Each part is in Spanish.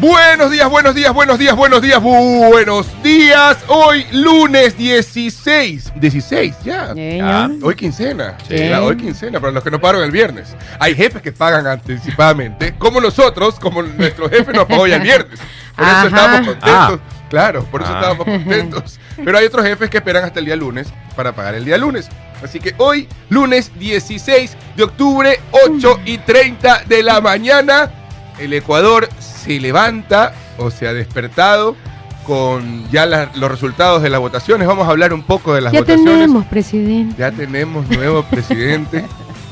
Buenos días, buenos días, buenos días, buenos días, buenos días. Hoy lunes 16. 16, ya. Ya. Hoy quincena. Sí. Ya, hoy quincena, para los que no pagaron el viernes. Hay jefes que pagan anticipadamente, como nosotros, como nuestro jefe nos pagó ya el viernes. Por eso Ajá. estábamos contentos. Ah. Claro, por eso Ah. estábamos contentos. Pero hay otros jefes que esperan hasta el día lunes para pagar el día lunes. Así que hoy, lunes 16 de octubre, 8 y 30 de la mañana, el Ecuador se levanta o se ha despertado con ya la- los resultados de las votaciones. Vamos a hablar un poco de las Ya votaciones. tenemos, presidente. Ya tenemos nuevo presidente.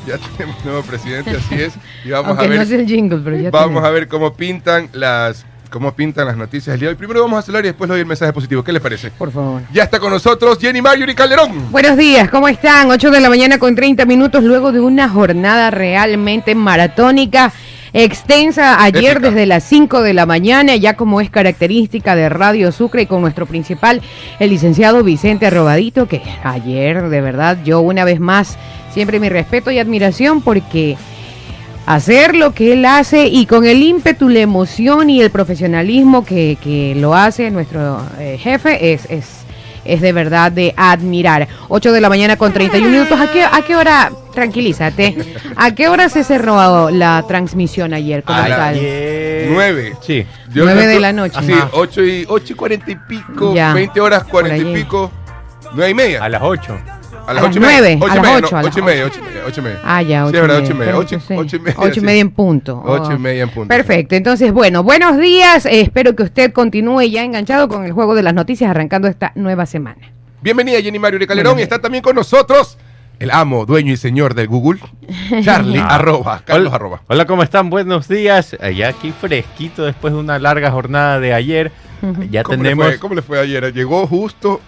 ya tenemos nuevo presidente, así es. Y vamos Aunque a ver no es el jingle, pero ya Vamos tenemos. a ver cómo pintan las cómo pintan las noticias del día de hoy. Primero vamos a hablar y después le doy el mensaje positivo. ¿Qué les parece? Por favor. Ya está con nosotros Jenny Marjorie Calderón. Buenos días, ¿cómo están? 8 de la mañana con 30 minutos luego de una jornada realmente maratónica, extensa ayer Épica. desde las 5 de la mañana, ya como es característica de Radio Sucre y con nuestro principal, el licenciado Vicente Arrobadito, que ayer de verdad yo una vez más, siempre mi respeto y admiración porque hacer lo que él hace y con el ímpetu, la emoción y el profesionalismo que, que lo hace nuestro eh, jefe es, es, es de verdad de admirar. 8 de la mañana con 31 minutos. ¿A qué, a qué hora, tranquilízate, a qué hora se cerró la transmisión ayer como A la tal? Ayer. Nueve. Sí. Yo Nueve no de estoy- la noche. Sí, Ajá. 8 y, 8 y 40 y pico, Ya, 20 horas 40 por y pico, 9 y media. A las 8. A las 8 y media. nueve, a 8 y las media, ocho, no, a las 8 y media, 8 y media, 8 y media. Ah, ya, Sí, verdad, y 8 y media. media, Pero 8 entonces, ocho y media. ocho y sí. media en punto. Ocho y media en punto. Perfecto, entonces bueno, buenos días, eh, espero que usted continúe ya enganchado con el juego de las noticias arrancando esta nueva semana. Bienvenida Jenny Mario Calderón Buenos y está también con nosotros el amo, dueño y señor del Google, Charlie, Ah. arroba, Carlos, Hola, arroba. hola, ¿cómo están? Buenos días. Ya aquí fresquito después de una larga jornada de ayer. Ya ¿Cómo, tenemos. le fue, ¿Cómo le fue ayer? Llegó justo.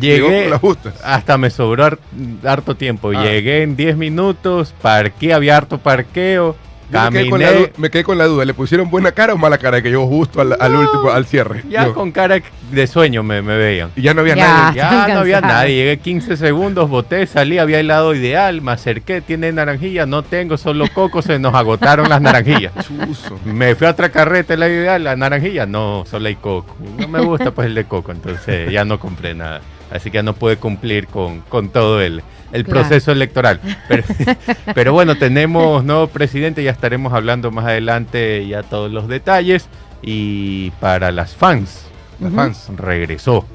Llegó Llegué con las justas. hasta me sobró har- harto tiempo. Ah. Llegué en 10 minutos, parqué, había harto parqueo, Yo me, quedé con la caminé. me quedé con la duda, ¿le pusieron buena cara o mala cara que llegó justo al, al No, último, al cierre? Ya Yo- con cara de sueño me, me veían. Y ya no había Ya. nadie. Ya no había nadie, llegué 15 segundos, boté, salí, había helado ideal, me acerqué, tiene naranjilla, no tengo, solo coco, se nos agotaron las naranjillas. Me fui a otra carreta, helado ideal, la naranjilla, no, solo hay coco. No me gusta pues el de coco, entonces ya no compré nada. Así que ya no pude cumplir con, con todo el, el Claro. proceso electoral. Pero, pero bueno, tenemos nuevo presidente, ya estaremos hablando más adelante ya todos los detalles. Y para las fans, Las fans. regresó.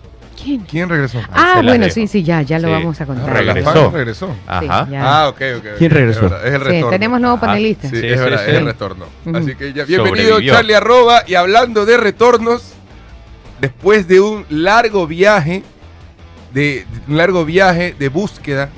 ¿Quién? ¿Quién regresó? Ah, bueno, sí, sí, ya, ya lo Sí. vamos a Ah, contar. las regresó. regresó. Ajá. Ah, ok, ok. ¿Quién regresó? Es, verdad, es el Sí, retorno. tenemos nuevo Ajá. panelista. Sí, Sí, es sí, verdad, sí. es el retorno. Así que ya, bienvenido Sobrevivió. Charlie Arroba. Y hablando de retornos, después de un largo viaje, de, de un largo viaje de búsqueda,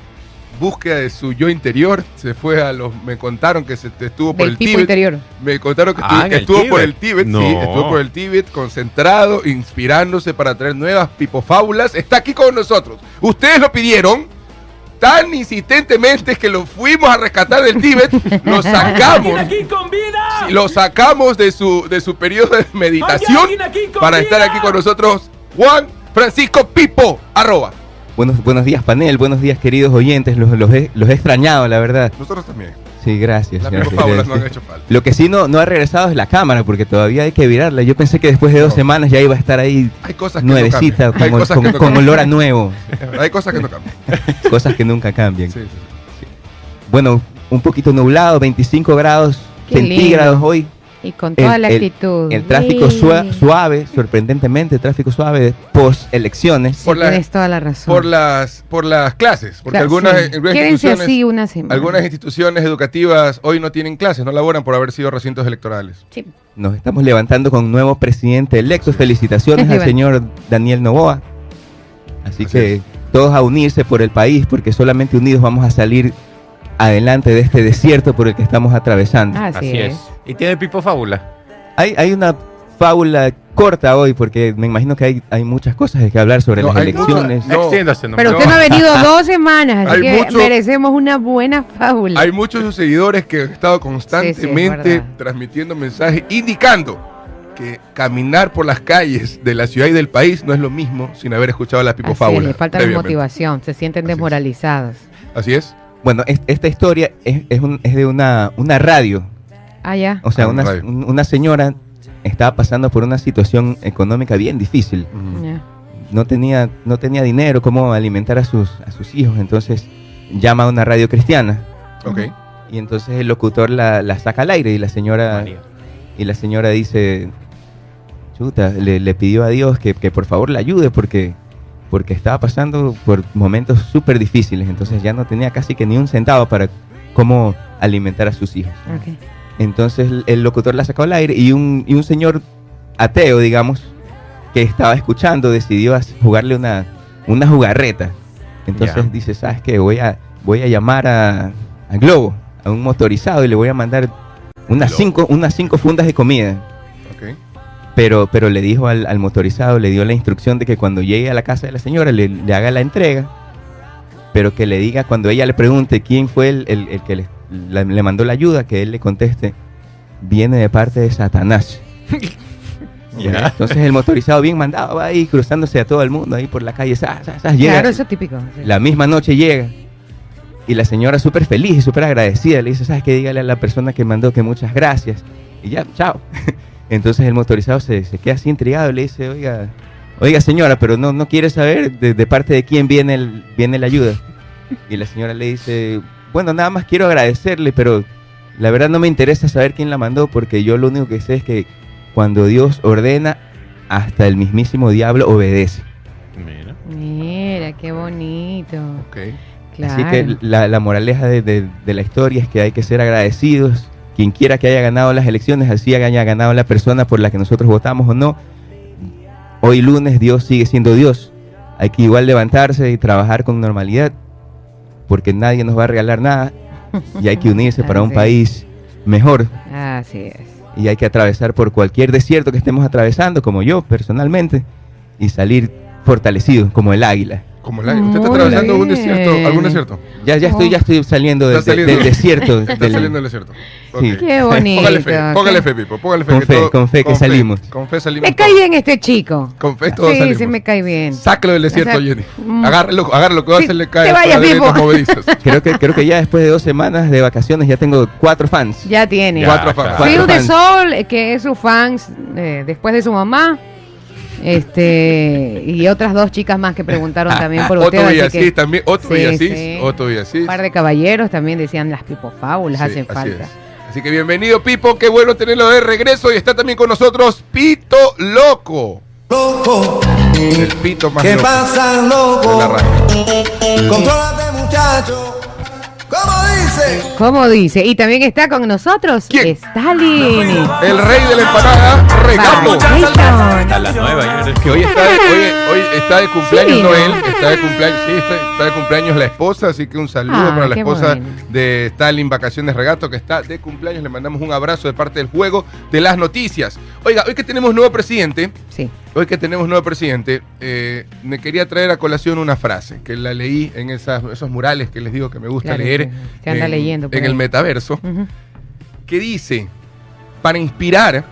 búsqueda de su yo interior, se fue a los, me contaron que se estuvo por Del el tipo Tíbet. interior. Me contaron que Ah, estuvo, en que el estuvo por el Tíbet, sí, estuvo por el Tíbet, concentrado, inspirándose para traer nuevas pipofábulas. Está aquí con nosotros. Ustedes lo pidieron tan insistentemente que lo fuimos a rescatar del Tíbet, lo sacamos. aquí con vida! Lo sacamos de su, de su periodo de meditación alguien aquí con para vida! estar aquí con nosotros. Juan Francisco Pipo, arroba. Buenos, buenos días, panel. Buenos días, queridos oyentes. Los, los he, los he extrañado, la verdad. Nosotros también. Sí, gracias. Las gracias, no han hecho falta. Lo que sí no, no ha regresado es la cámara, porque todavía hay que virarla. Yo pensé que después de dos No. semanas ya iba a estar ahí Hay cosas que no nuevecita. Hay como, cosas como- que no con cambian. olor a nuevo. Hay cosas que no cambian. Cosas que nunca cambian. Sí, sí. Bueno, un poquito nublado, 25 grados Qué centígrados lindo. hoy. Y con toda El- la el- actitud. El tráfico Sí. suave, sorprendentemente, tráfico suave post elecciones. Sí, Por la- tienes toda la razón. Por las, por las clases, porque Claro, algunas, sí. algunas Quédense instituciones, así una semana. algunas instituciones educativas hoy no tienen clases, no laboran por haber sido recintos electorales. Sí. Nos estamos levantando con un nuevo presidente electo. Felicitaciones al señor Daniel Novoa. Así, Así que es. todos a unirse por el país, porque solamente unidos vamos a salir adelante de este desierto por el que estamos atravesando. Así, Así es. Y tiene Pipo Fábula. Hay, hay una fábula corta hoy, porque me imagino que hay, hay muchas cosas de que hablar sobre No, las elecciones. No. Extiéndase nomás. Pero No. usted no ha venido dos semanas, así Hay que mucho- merecemos una buena fábula. Hay muchos seguidores que han estado constantemente transmitiendo mensajes indicando que caminar por las calles de la ciudad y del país no es lo mismo sin haber escuchado la Así es, pipofábula. le falta la motivación, se sienten Así es. desmoralizados. Así es. Bueno, es- esta historia es, es un- es de una, una radio. Ah, ya. O sea, Ah, una, una señora estaba pasando por una situación económica bien difícil. Ya. No tenía, no tenía dinero, cómo alimentar a sus, a sus hijos. Entonces llama a una radio cristiana. Ok. Y entonces el locutor la, la saca al aire y la señora, María. y la señora dice, chuta, le, le pidió a Dios que, que por favor la ayude porque, porque estaba pasando por momentos súper difíciles. Entonces ya no tenía casi que ni un centavo para cómo alimentar a sus hijos. Ok. Entonces el, locutor la sacó al aire y un, y un señor ateo, digamos, que estaba escuchando, decidió jugarle una, una jugarreta. Entonces dice, ¿sabes qué? Voy a, voy a llamar a, a Globo, a un motorizado, y le voy a mandar unas cinco, unas cinco fundas de comida. Ok. Pero, pero le dijo al, al motorizado, le dio la instrucción de que cuando llegue a la casa de la señora le, le haga la entrega, pero que le diga cuando ella le pregunte quién fue el, el- el que le, la- le mandó la ayuda, que él le conteste, viene de parte de Satanás. Entonces el motorizado bien mandado va ahí cruzándose a todo el mundo ahí por la calle, sa, sa, sa, llega, Claro, eso es típico. sí. la misma noche llega y la señora súper feliz y súper agradecida le dice, ¿sabes qué? Dígale a la persona que mandó que muchas gracias y ya, chao. Entonces el motorizado se, se queda así intrigado y le dice, oiga, oiga señora, pero no, no quiere saber de, de parte de quién viene, el, viene la ayuda. Y la señora le dice, bueno, nada más quiero agradecerle, pero la verdad no me interesa saber quién la mandó porque yo lo único que sé es que cuando Dios ordena, hasta el mismísimo diablo obedece. Mira. Mira, qué bonito. Ok. Claro. Así que la, la moraleja de, de- de la historia es que hay que ser agradecidos. Quien quiera que haya ganado las elecciones, así haya ganado la persona por la que nosotros votamos o no, hoy lunes Dios sigue siendo Dios. Hay que igual levantarse y trabajar con normalidad, porque nadie nos va a regalar nada y hay que unirse para un país mejor. Así es. Y hay que atravesar por cualquier desierto que estemos atravesando, como yo personalmente, y salir fortalecido como el águila. Como la, ¿Usted está atravesando un desierto, algún desierto? Ya, ya estoy, ya estoy saliendo del, saliendo. del desierto. Está del- saliendo del desierto. Sí. Ok. Qué bonito. Póngale fe, póngale fe, Pipo, póngale fe. Con que fe, con fe que salimos. Con fe salimos. Me cae bien este chico. Con fe todos Sí, salimos. sí me cae bien. Sácalo del desierto, O sea, Jenny. mm. Agárralo, agárralo, que va a Sí, hacerle te caer vayas, por las Pipo. Creo que, creo que ya después de dos semanas de vacaciones ya tengo cuatro fans. Ya tiene. Ya, Cuatro fans. Phil de. Sol, que es su fans eh, después de su mamá. Este, y otras dos chicas más que preguntaron también por usted. Otro así Villasís que también, otro Sí, Villasís, sí. Villasís. un par de caballeros también decían las pipofábulas Sí, hacen así falta. es. Así que bienvenido, Pipo. Qué bueno tenerlo de regreso. Y está también con nosotros Pito Loco. Loco, El Pito más ¿qué loco pasa, loco? radio. Contrólate, muchacho. ¿Cómo dice? ¿Cómo dice? Y también está con nosotros ¿Quién? Stalin. El rey de la empanada. Vacation. A las nueve. Que hoy está, de, hoy, hoy está de cumpleaños, Sí, no ¿no? él, está de cumpleaños, sí, está, está de cumpleaños la esposa, así que un saludo Ah, para la esposa bueno. de Stalin Vacaciones Regato, que está de cumpleaños, le mandamos un abrazo de parte del juego de las noticias. Oiga, hoy que tenemos nuevo presidente, Sí. hoy que tenemos nuevo presidente, eh, me quería traer a colación una frase, que la leí en esas, esos murales que les digo que me gusta Claro, leer anda en, leyendo en el metaverso que dice, para inspirar,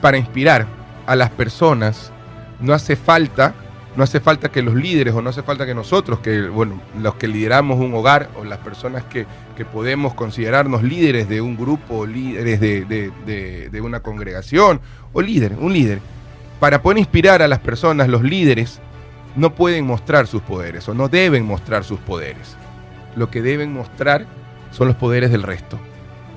para inspirar a las personas, no hace falta, no hace falta que los líderes o no hace falta que nosotros, que bueno, los que lideramos un hogar o las personas que, que podemos considerarnos líderes de un grupo, líderes de, de- de- de una congregación, o líder, un líder, para poder inspirar a las personas, los líderes no pueden mostrar sus poderes o no deben mostrar sus poderes. Lo que deben mostrar son los poderes del resto.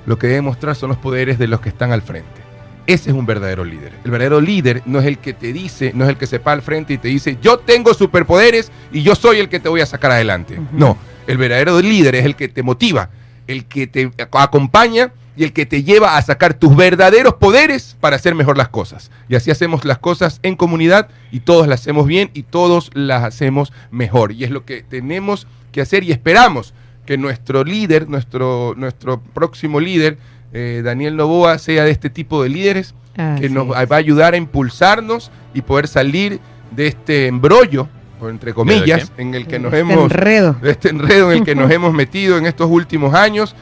Lo que deben mostrar son los poderes de los que están al frente. Ese es un verdadero líder. El verdadero líder no es el que te dice, no es el que se para al frente y te dice, yo tengo superpoderes y yo soy el que te voy a sacar adelante. No, el verdadero líder es el que te motiva, el que te acompaña y el que te lleva a sacar tus verdaderos poderes para hacer mejor las cosas. Y así hacemos las cosas en comunidad y todos las hacemos bien y todos las hacemos mejor. Y es lo que tenemos que hacer y esperamos que nuestro líder, nuestro, nuestro próximo líder, eh, Daniel Novoa, sea de este tipo de líderes que nos es. va a ayudar a impulsarnos y poder salir de este embrollo, o entre comillas, en el que nos Este hemos enredo. de este enredo en el que nos hemos metido en estos últimos años.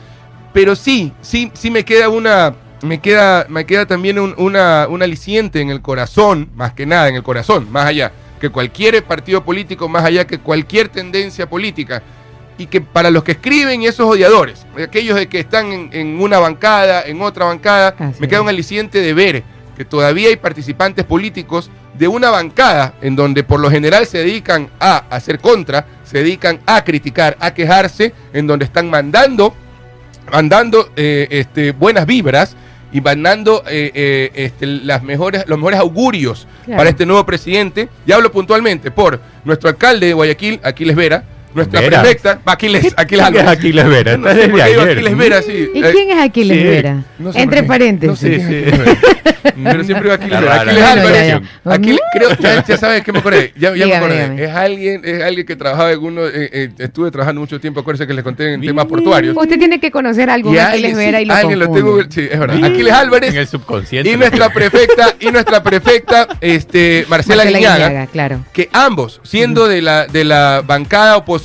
Pero sí, sí, sí me queda una, me queda, me queda también un, una, un aliciente en el corazón, más que nada en el corazón, más allá que cualquier partido político, más allá que cualquier tendencia política. Y que para los que escriben y esos odiadores, aquellos de que están en, en una bancada, en otra bancada, Así me queda un aliciente de ver que todavía hay participantes políticos de una bancada en donde por lo general se dedican a hacer contra, se dedican a criticar, a quejarse, en donde están mandando, mandando eh, este, buenas vibras y mandando eh, eh, este, las mejores, los mejores augurios Claro. para este nuevo presidente. Y hablo puntualmente por nuestro alcalde de Guayaquil, Aquiles Vera, nuestra Vera. prefecta, Aquiles, Aquiles ¿Quién es Álvarez. Aquiles Vera? No Está sé por desde qué digo ayer. Aquiles Vera, sí. ¿Y Eh, quién es Aquiles sí. Vera? no sé Entre paréntesis. No sé Sí. Pero siempre digo Aquiles Vera. Aquiles Álvarez. ya, ya. Aquiles- creo, ya, ya sabes que me acordé. Ya, ya me acordé. dígame. Es alguien, es alguien que trabajaba en uno. eh, eh, estuve trabajando mucho tiempo, acuérdense que les conté en temas portuarios. Usted tiene que conocer a algún Y Aquiles Vera sí, y lo alguien lo tengo. confunde. Sí, es verdad. Aquiles Álvarez. En el subconsciente. Y nuestra prefecta, y nuestra prefecta, este, Marcela, Marcela Guiñaga, Guiñaga, claro. que ambos, siendo de la, de la bancada opositora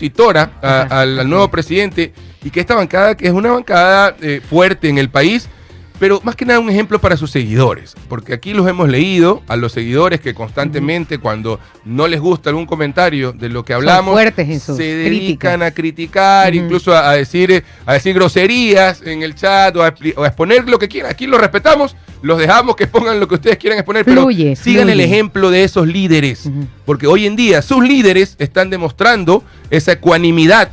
a- Ajá. al, al nuevo presidente, y que esta bancada, que es una bancada eh, fuerte en el país, pero más que nada un ejemplo para sus seguidores, porque aquí los hemos leído, a los seguidores que constantemente cuando no les gusta algún comentario de lo que hablamos, fuertes se dedican críticas. a criticar, incluso a, a decir, a decir groserías en el chat o a, expli- o a exponer lo que quieran. Aquí los respetamos, los dejamos que pongan lo que ustedes quieran exponer, pero Fluye, sigan el ejemplo de esos líderes, porque hoy en día sus líderes están demostrando esa ecuanimidad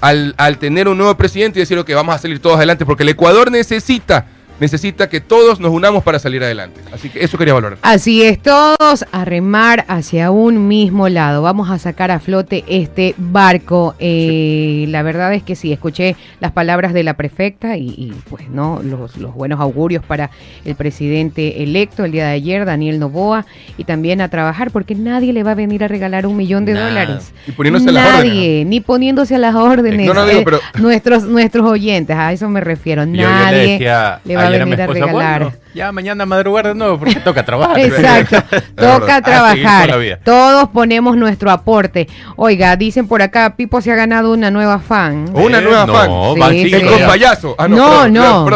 al, al tener un nuevo presidente y decir que vamos a salir todos adelante, porque el Ecuador necesita, necesita que todos nos unamos para salir adelante. Así que eso quería valorar. Así es, todos a remar hacia un mismo lado. Vamos a sacar a flote este barco. Eh, La verdad es que sí, escuché las palabras de la prefecta y, y, pues no, los, los buenos augurios para el presidente electo el día de ayer, Daniel Novoa, y también a trabajar porque nadie le va a venir a regalar un millón de Nada. dólares. Y poniéndose a las nadie, órdenes. ni poniéndose a las órdenes. No, no, digo, Eh, pero- nuestros, nuestros oyentes, a eso me refiero. Yo- yo le Nadie decía le va a ayer mi venir ya mañana madrugar de nuevo porque toca trabajar. Exacto, toca A seguir toda la trabajar. Todos ponemos nuestro aporte. Oiga, dicen por acá, Pipo se ha ganado una nueva fan. Una Eh, nueva no, fan. Sí, sí. con ya. payaso. Ah, no, no, no,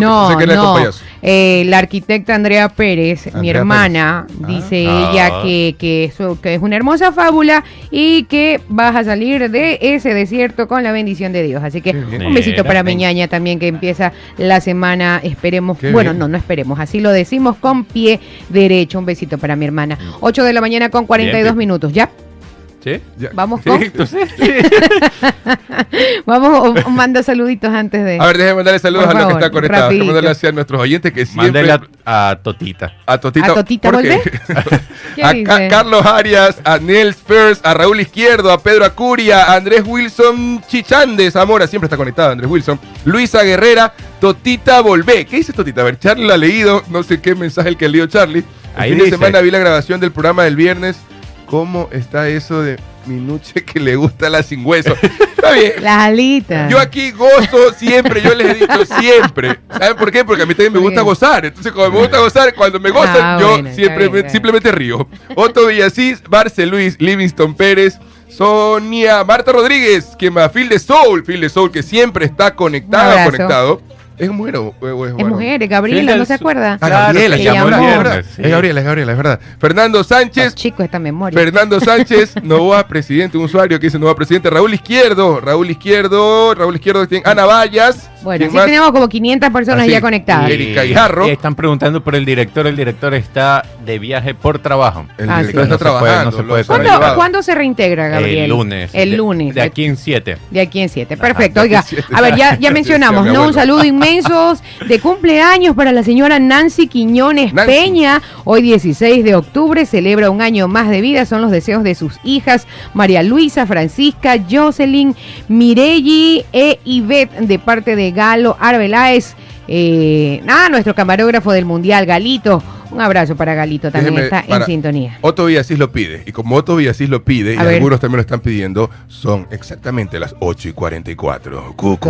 no. Eh, la arquitecta Andrea Pérez, mi hermana, Pérez. Ah. dice Ah. ella que, que, eso- que es una hermosa fábula y que vas a salir de ese desierto con la bendición de Dios. Así que un besito para mi ñaña también que empieza la semana, esperemos, Qué bueno, bien. no, no esperemos, así lo decimos con pie derecho. Un besito para mi hermana. Mm. 8 de la mañana con 42 Bien, bien. minutos, ¿ya? ¿Sí? Ya. Vamos Sí. con, vamos, o- o manda saluditos antes de... A ver, déjeme mandarle saludos a los que están conectados. Déjeme mandarle así a nuestros oyentes que siempre... mándale a, a Totita. A Totita. ¿A Totita ¿Por qué? volver? ¿Qué a? Ca- Carlos Arias, a Nels First, a Raúl Izquierdo, a Pedro Acuria, a Andrés Wilson Chichande, Zamora, siempre está conectado Andrés Wilson, Luisa Guerrera, Totita Volvé. ¿Qué dice Totita? A ver, Charlie la ha leído, no sé qué mensaje el que leído Charlie. El Ahí fin de dice. semana vi la grabación del programa del viernes. ¿Cómo está eso de Minuche que le gusta la sin hueso? Está bien. Las alitas. Yo aquí gozo siempre, yo les he dicho siempre. ¿Saben por qué? Porque a mí también me gusta gozar. Entonces, como me gusta gozar, cuando me gozan, Ah, yo bueno, siempre, bien, me- simplemente río. Otto Villasís, Barce Luis, Livingston Pérez, Sonia, Marta Rodríguez, que me Phil de Soul, Phil de Soul, que siempre está abrazo. conectado. ¿Es mujer o, o- es Es mujer, Gabriela, ¿no se acuerda? Ah, Claro, Gabriela, se llamó. es verdad. Sí. Es Gabriela, es Gabriela, es verdad. Fernando Sánchez, Chico, esta memoria. Fernando Sánchez, Novoa presidente, un usuario que dice Novoa presidente, Raúl Izquierdo, Raúl Izquierdo, Raúl Izquierdo. Ana Vallas. Bueno, ¿quién sí más? tenemos como 500 personas Así. ya conectadas. Y Erika. Y están preguntando por el director. El director está de viaje por trabajo. El Ah, director sí. está No se puede- trabajando. no se puede. ¿Cuándo, cuándo se reintegra, Gabriel? El lunes. El lunes. De, aquí en 7. De aquí en siete. Ajá, Perfecto. de aquí Oiga, siete. a ver, ya, ya mencionamos, ¿no? Un saludo inmenso de cumpleaños para la señora Nancy Quiñones Nancy. Peña. Hoy 16 de octubre celebra un año más de vida. Son los deseos de sus hijas María Luisa, Francisca, Jocelyn, Mirelli e Ivette de parte de Galo Arbeláez. Eh, nuestro camarógrafo del Mundial, Galito. Un abrazo para Galito, también Déjeme está para- en sintonía. Otto Villasís lo pide. Y como Otto Villasís lo pide, y ver. algunos también lo están pidiendo, son exactamente las 8 y 44. Cucu,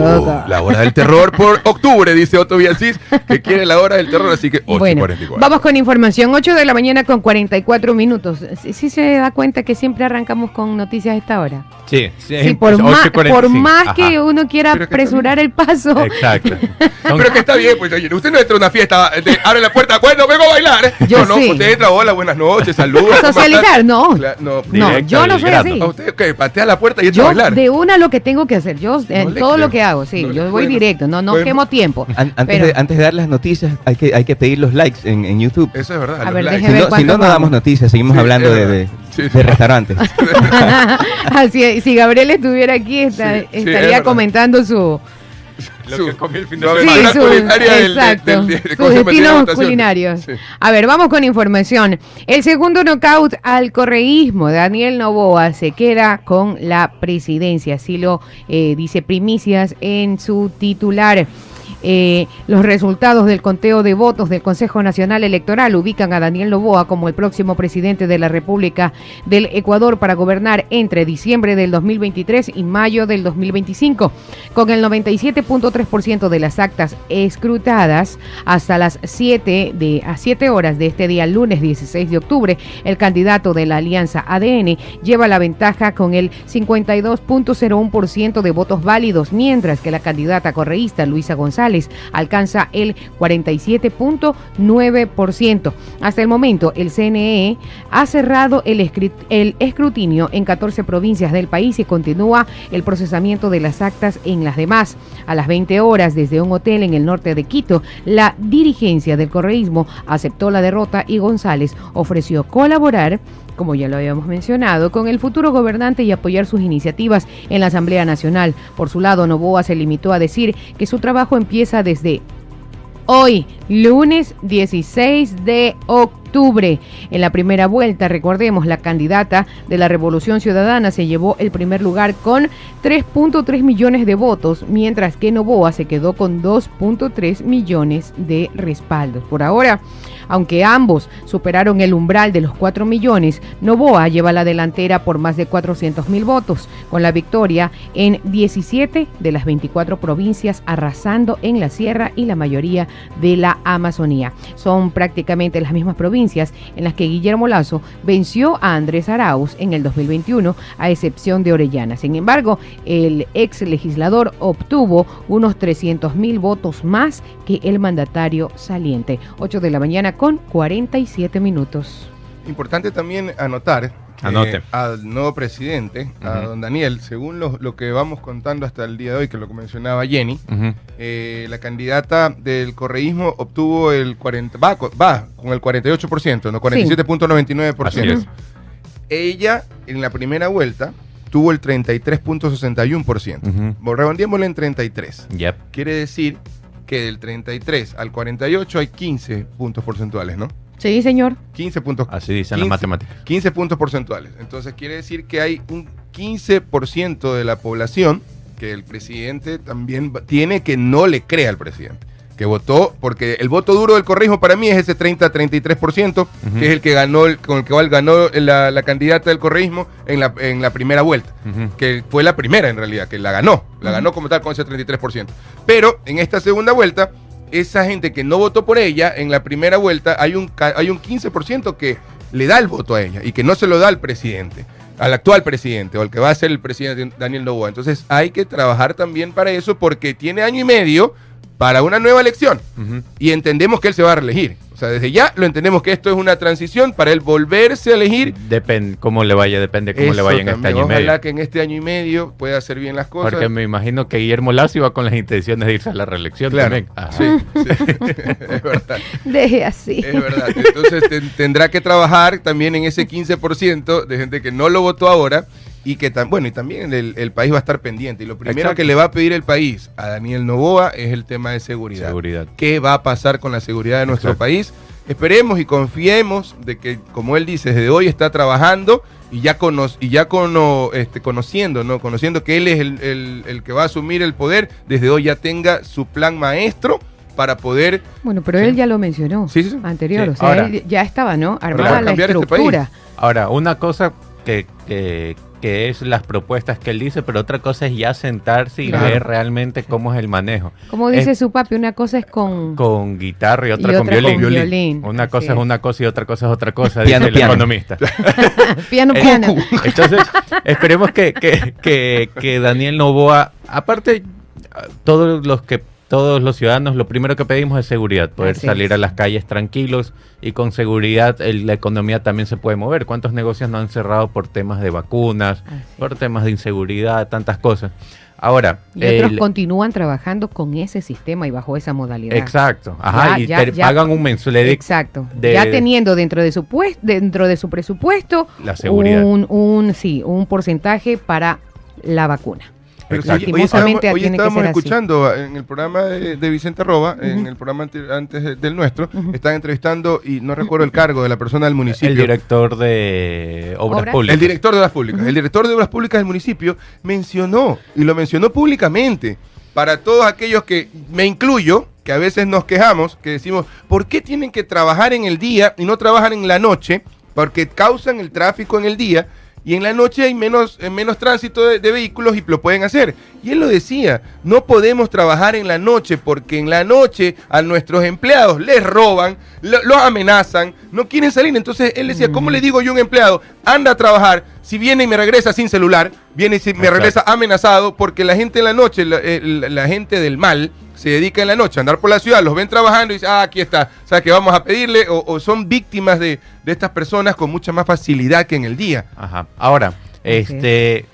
la hora del terror por octubre, dice Otto Villasís, que quiere la hora del terror, así que 8 y Bueno, 44. vamos con información. 8 de la mañana con 44 minutos. ¿Sí, sí se da cuenta que siempre arrancamos con noticias a esta hora? Sí, sí, Sí, por, ocho más, y cuarenta y por más Ajá. que uno quiera que apresurar el paso. Exacto. Pero que está bien, pues oye, usted no entra a una fiesta, de, abre la puerta, bueno, vengo a bailar. Yo no, no, sí. usted entra, hola, buenas noches, saludos. ¿A socializar? No. No, yo no soy así. ¿A usted qué? Patea la puerta y entra a Yo bailar. de una lo que tengo que hacer. Yo en le todo creo. lo que hago, sí. Yo voy bueno, directo. No, no bueno. quemo tiempo. An- antes, Pero- de, antes de dar las noticias, hay que, hay que pedir los likes en, en YouTube. Eso es verdad. A ver. Si déjeme ver no, si no, damos noticias, seguimos Sí, hablando de, de- Sí, de sí. restaurantes. Así es, si Gabriel estuviera aquí, estaría comentando su, Lo que comí el fin de su semana. Sí, aventura su- culinaria del- del- exacto, del- del- sus destinos culinarios. Sí. A ver, vamos con información. El segundo knockout al correísmo, Daniel Novoa se queda con la presidencia, así lo eh, dice Primicias en su titular. Eh, los resultados del conteo de votos del Consejo Nacional Electoral ubican a Daniel Novoa como el próximo presidente de la República del Ecuador para gobernar entre diciembre del 2023 y mayo del 2025, con el 97.3% de las actas escrutadas hasta las 7 de a 7 horas de este día lunes 16 de octubre, el candidato de la Alianza ADN lleva la ventaja con el 52.01% de votos válidos, mientras que la candidata correísta Luisa González alcanza el 47.9%. Hasta el momento, el CNE ha cerrado el, escrutinio en 14 provincias del país y continúa el procesamiento de las actas en las demás. A las 20 horas, desde un hotel en el norte de Quito, la dirigencia del correísmo aceptó la derrota y González ofreció colaborar como ya lo habíamos mencionado, con el futuro gobernante y apoyar sus iniciativas en la Asamblea Nacional. Por su lado, Novoa se limitó a decir que su trabajo empieza desde hoy, lunes 16 de octubre. En la primera vuelta, recordemos, la candidata de la Revolución Ciudadana se llevó el primer lugar con 3.3 millones de votos, mientras que Novoa se quedó con 2.3 millones de respaldos. Por ahora, aunque ambos superaron el umbral de los 4 millones, Novoa lleva la delantera por más de 400 mil votos, con la victoria en 17 de las 24 provincias, arrasando en la sierra y la mayoría de la Amazonía. Son prácticamente las mismas provincias en las que Guillermo Lazo venció a Andrés Arauz en el 2021, a excepción de Orellana. Sin embargo, el ex legislador obtuvo unos 300 mil votos más que el mandatario saliente. 8 de la mañana con 47 minutos. Importante también anotar que Anote. al nuevo presidente, a don Daniel, según lo, lo que vamos contando hasta el día de hoy, que lo que mencionaba Jenny, eh, la candidata del correísmo obtuvo el 40, va, va con el 48%, no 47.99%. Así es. Ella en la primera vuelta tuvo el 33.61%. Ujú. Redondeémosle en 33. Yep. Quiere decir que del 33 al 48 hay 15 puntos porcentuales, ¿no? Sí, señor. 15 puntos. Así dicen las 15 matemáticas. 15 puntos porcentuales. Entonces quiere decir que hay un 15% de la población que el presidente también tiene que no le crea al presidente. Que votó, porque el voto duro del correísmo para mí es ese 30-33%, Ujú. que es el que ganó, con el que ganó la, la candidata del correísmo en la, en la primera vuelta que fue la primera en realidad, que la ganó, la ganó como tal con ese 33%. Pero en esta segunda vuelta, esa gente que no votó por ella, en la primera vuelta hay un, hay un 15% que le da el voto a ella y que no se lo da al presidente, al actual presidente o al que va a ser el presidente Daniel Novoa. Entonces hay que trabajar también para eso porque tiene año y medio para una nueva elección y entendemos que él se va a reelegir. O sea, desde ya lo entendemos que esto es una transición para él volverse a elegir Depende cómo le vaya, depende cómo le vaya en este año y Ojalá medio. que en este año y medio pueda hacer bien las cosas. Porque me imagino que Guillermo Lazo iba con las intenciones de irse a la reelección Claro. también. Ajá. Sí, sí. es verdad. Deje así. Es verdad. Entonces ten- tendrá que trabajar también en ese 15% de gente que no lo votó ahora y que tam- bueno, y también el, el país va a estar pendiente. Y lo primero Exacto. que le va a pedir el país a Daniel Novoa es el tema de seguridad. Seguridad. ¿Qué va a pasar con la seguridad de nuestro Exacto. país? Esperemos y confiemos de que, como él dice, desde hoy está trabajando y ya, cono y ya cono este, conociendo, ¿no? Conociendo que él es el, el- el que va a asumir el poder, desde hoy ya tenga su plan maestro para poder Bueno, pero Sí. él ya lo mencionó Sí, sí, sí. anterior, Sí. o sea, Ahora- él ya estaba, ¿no? Armada la este país. estructura. Ahora, una cosa que, que, que es las propuestas que él dice, pero otra cosa es ya sentarse y Claro. ver realmente cómo es el manejo. Como dice Es- su papi, una cosa es con, Con guitarra y otra y con otra violín. con violín. Una Así cosa es una cosa y otra cosa es otra cosa, Piano, dice el piano. economista. piano, Eh, piano. Entonces, esperemos que, que, que, que Daniel Novoa, aparte, todos los que todos los ciudadanos lo primero que pedimos es seguridad, poder Así salir es. a las calles tranquilos y con seguridad el- la economía también se puede mover. ¿Cuántos negocios no han cerrado por temas de vacunas, Así por temas de inseguridad, tantas cosas? Ahora, Y otros el- continúan trabajando con ese sistema y bajo esa modalidad. exacto, ajá, Ya, y ya, te ya. pagan un mensual Exacto. de- ya teniendo dentro de su pues- dentro de su presupuesto La seguridad. un, un sí, un porcentaje para la vacuna. Pero si hoy estábamos, hoy así. escuchando en el programa de, de Vicente Arroba, en Ujú. el programa ante- antes de- del nuestro, Ujú. están entrevistando, y no recuerdo el cargo de la persona del municipio. el director de obras, Obras. públicas. El director de Obras Públicas. El director de Obras Públicas del municipio mencionó, y lo mencionó públicamente, para todos aquellos que, me incluyo, que a veces nos quejamos, que decimos, ¿por qué tienen que trabajar en el día y no trabajan en la noche? Porque causan el tráfico en el día y en la noche hay menos, eh, menos tránsito de, de vehículos y lo pueden hacer. Y él lo decía, no podemos trabajar en la noche porque en la noche a nuestros empleados les roban, lo- los amenazan, no quieren salir. Entonces él decía, ¿cómo le digo yo a un empleado, anda a trabajar, si viene y me regresa sin celular, viene y si me regresa amenazado porque la gente en la noche, la, eh, la- la gente del mal, se dedica en la noche a andar por la ciudad, los ven trabajando y dicen, ah, aquí está, o sea, que vamos a pedirle, o, o son víctimas de, de estas personas con mucha más facilidad que en el día. Ajá. Ahora, este,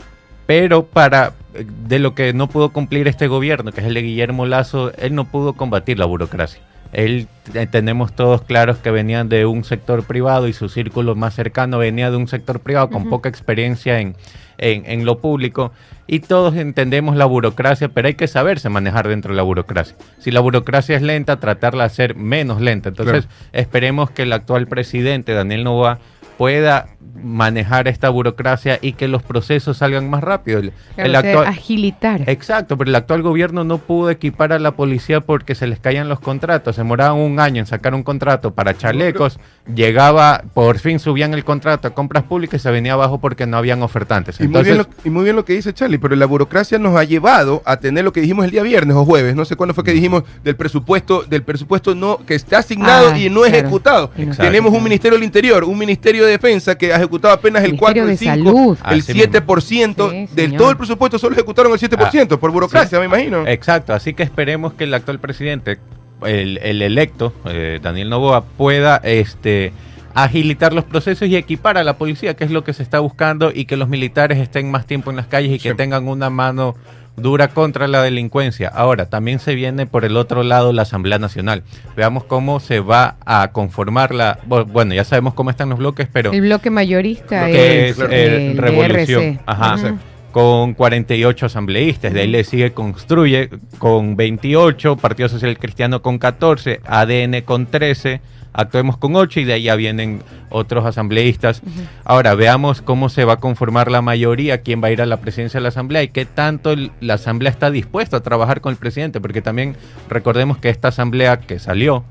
pero para de lo que no pudo cumplir este gobierno, que es el de Guillermo Lazo, él no pudo combatir la burocracia. Él eh, tenemos todos claros que venían de un sector privado y su círculo más cercano venía de un sector privado con poca experiencia en, en, en lo público. Y todos entendemos la burocracia, pero hay que saberse manejar dentro de la burocracia. Si la burocracia es lenta, tratarla de hacer menos lenta. Entonces, esperemos que el actual presidente, Daniel Novoa, pueda manejar esta burocracia y que los procesos salgan más rápido. El, Claro, el actual, agilitar. Exacto, pero el actual gobierno no pudo equipar a la policía porque se les caían los contratos. Se demoraban un año en sacar un contrato para chalecos. Llegaba, por fin subían el contrato a compras públicas y se venía abajo porque no habían ofertantes. Y muy, bien lo, y muy bien lo que dice Charlie, pero la burocracia nos ha llevado a tener lo que dijimos el día viernes o jueves, no sé cuándo fue que dijimos del presupuesto, del presupuesto no que está asignado Ah, y no claro. ejecutado. Exacto. Tenemos un Ministerio del Interior, un Ministerio de Defensa que ha ejecutado apenas el Ministerio 4, el de 5, Salud. el Así mismo. 7% Sí, del todo el presupuesto solo ejecutaron el 7% por burocracia, Sí. me imagino. Exacto, así que esperemos que el actual presidente, el, el electo, eh, Daniel Novoa, pueda este, agilitar los procesos y equipar a la policía, que es lo que se está buscando, y que los militares estén más tiempo en las calles y que Sí. tengan una mano dura contra la delincuencia. Ahora, también se viene por el otro lado la Asamblea Nacional. Veamos cómo se va a conformar la... bu- Bueno, ya sabemos cómo están los bloques, pero... el bloque mayorista que es, eh, el Revolución. DRC. Ajá. Con 48 asambleístas. De ahí le sigue Construye con 28, Partido Social Cristiano con 14, ADN con 13, Actuemos con 8 y de ahí ya vienen otros asambleístas. Ahora veamos cómo se va a conformar la mayoría, quién va a ir a la presidencia de la asamblea y qué tanto la asamblea está dispuesta a trabajar con el presidente, porque también recordemos que esta asamblea que salió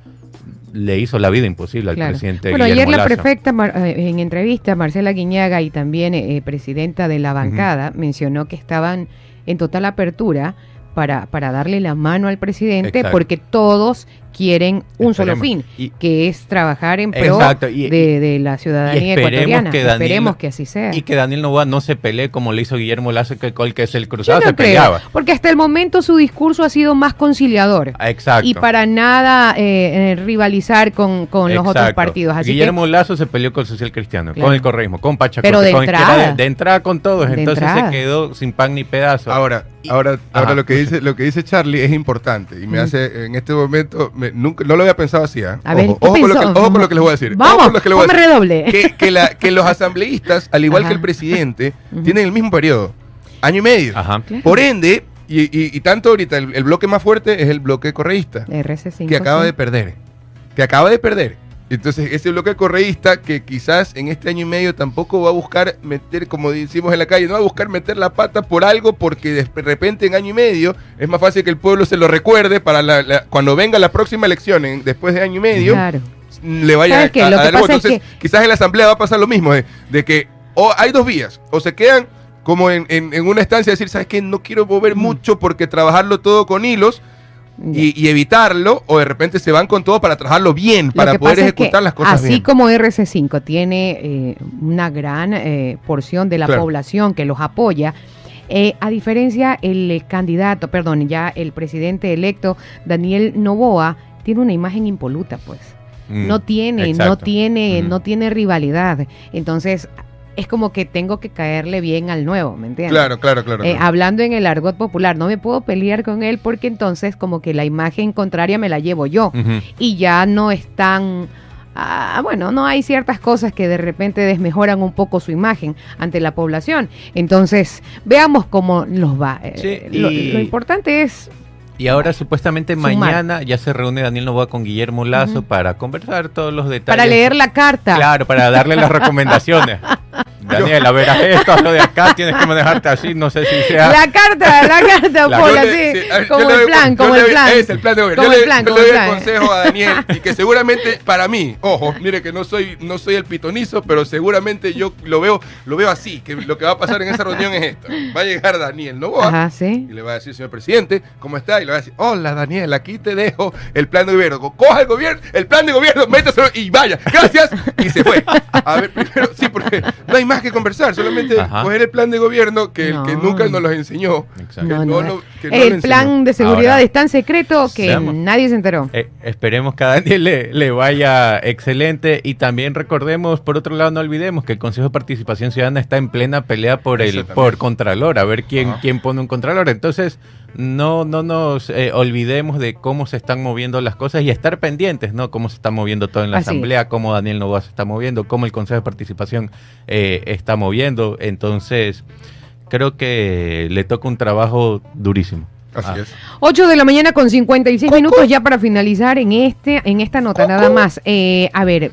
le hizo la vida imposible al Claro. presidente Bueno, ayer la Lazo. prefecta eh, en entrevista, Marcela Guiñaga y también eh, presidenta de la bancada, mencionó que estaban en total apertura para, para darle la mano al presidente Exacto. porque todos quieren un solo Esperemos. fin, Y- que es trabajar en pro Exacto, y- de, de la ciudadanía y esperemos ecuatoriana. que Daniel- esperemos que así sea. Y que Daniel Novoa no se pelee como le hizo Guillermo Lazo, que que es el cruzado no se creo, peleaba. porque hasta el momento su discurso ha sido más conciliador. Ah, Exacto. Y para nada eh, eh, rivalizar con, con los otros partidos. Así Guillermo Lazo se peleó con el social cristiano, Claro. con el correísmo, con Pachacuti, Pero de con que entrada. de, de entrada con todos, entonces entrada. se quedó sin pan ni pedazo. Ahora, Y- ahora, ahora Ajá. lo que dice, lo que dice Charlie es importante y me hace en este momento, me- nunca, no lo había pensado así. ¿ah? A ver, ojo, ¿qué ojo con lo que, pensó? ojo con lo que les voy a decir. ojo Vamos, que les voy a ponme decir. redoble. Que, que la- que los asambleístas, al igual Ajá. que el presidente, tienen el mismo periodo, año y medio. Ajá. Claro. Por ende, y, y- y tanto ahorita el, el bloque más fuerte es el bloque correísta, RC5. que acaba sí. de perder. Que acaba de perder. Entonces, ese bloque correísta que quizás en este año y medio tampoco va a buscar meter, como decimos en la calle, no va a buscar meter la pata por algo porque de repente en año y medio es más fácil que el pueblo se lo recuerde para la- la- cuando venga la próxima elección, en- después de año y medio, Claro. le vaya a, a- a dar es Entonces, quizás en la asamblea va a pasar lo mismo, de, de que o hay dos vías, o se quedan como en, en- en una estancia, decir, ¿sabes qué? No quiero mover Mm. mucho porque trabajarlo todo con hilos y, y evitarlo, o de repente se van con todo para trabajarlo bien, para poder pasa es que ejecutar las cosas así bien. como RC5 tiene eh, una gran eh, porción de la Claro. población que los apoya, Eh, a diferencia, el eh, candidato, perdón, ya el presidente electo, Daniel Novoa, tiene una imagen impoluta, pues. Mm, no tiene, no tiene, Mm. no tiene rivalidad. Entonces, es como que tengo que caerle bien al nuevo, ¿me entiendes? Claro, claro, claro. Eh, claro. hablando en el argot popular, no me puedo pelear con él porque entonces como que la imagen contraria me la llevo yo y ya no es tan... ah, bueno, no hay ciertas cosas que de repente desmejoran un poco su imagen ante la población. Entonces, veamos cómo nos va. Eh, Sí, lo importante es... Y ahora supuestamente Sumar. mañana ya se reúne Daniel Novoa con Guillermo Lazo para conversar todos los detalles. Para leer la carta. Claro, para darle las recomendaciones. Daniel, a ver, haz esto, lo de acá, tienes que manejarte así, no sé si sea... La carta, la carta, La- Paul, así, le- ver, como le el plan, como le el plan. Es el plan de gobierno. Como yo el le, plan, como le el doy el consejo a Daniel y que seguramente para mí, ojo, mire que no soy no soy el pitonizo, pero seguramente yo lo veo lo veo así, que lo que va a pasar en esa reunión es esto. Va a llegar Daniel Novoa Ajá, sí. y le va a decir, señor presidente, ¿cómo está? Y le va a decir, hola Daniel, aquí te dejo el plan de gobierno. Coja el gobierno, el plan de gobierno, métaselo y vaya, gracias. Y se fue. A ver, primero, sí, porque no hay más que conversar, solamente Ajá. coger el plan de gobierno que el que No. nunca nos los enseñó. No, no, lo- no el lo plan enseñó. de seguridad Ahora, es tan secreto que seamos- nadie se enteró. Eh, esperemos que a Daniel le, le vaya excelente y también recordemos, por otro lado, no olvidemos que el Consejo de Participación Ciudadana está en plena pelea por el por Contralor, a ver quién, Ajá. quién pone un Contralor. Entonces, no, no nos eh, olvidemos de cómo se están moviendo las cosas y estar pendientes, ¿no? Cómo se está moviendo todo en la Así es. Asamblea, cómo Daniel Novoa se está moviendo, cómo el Consejo de Participación eh, está moviendo. Entonces, creo que le toca un trabajo durísimo. Así Ah. es. 8 de la mañana con 56 minutos ya para finalizar en este en esta nota nada más. Eh, a ver,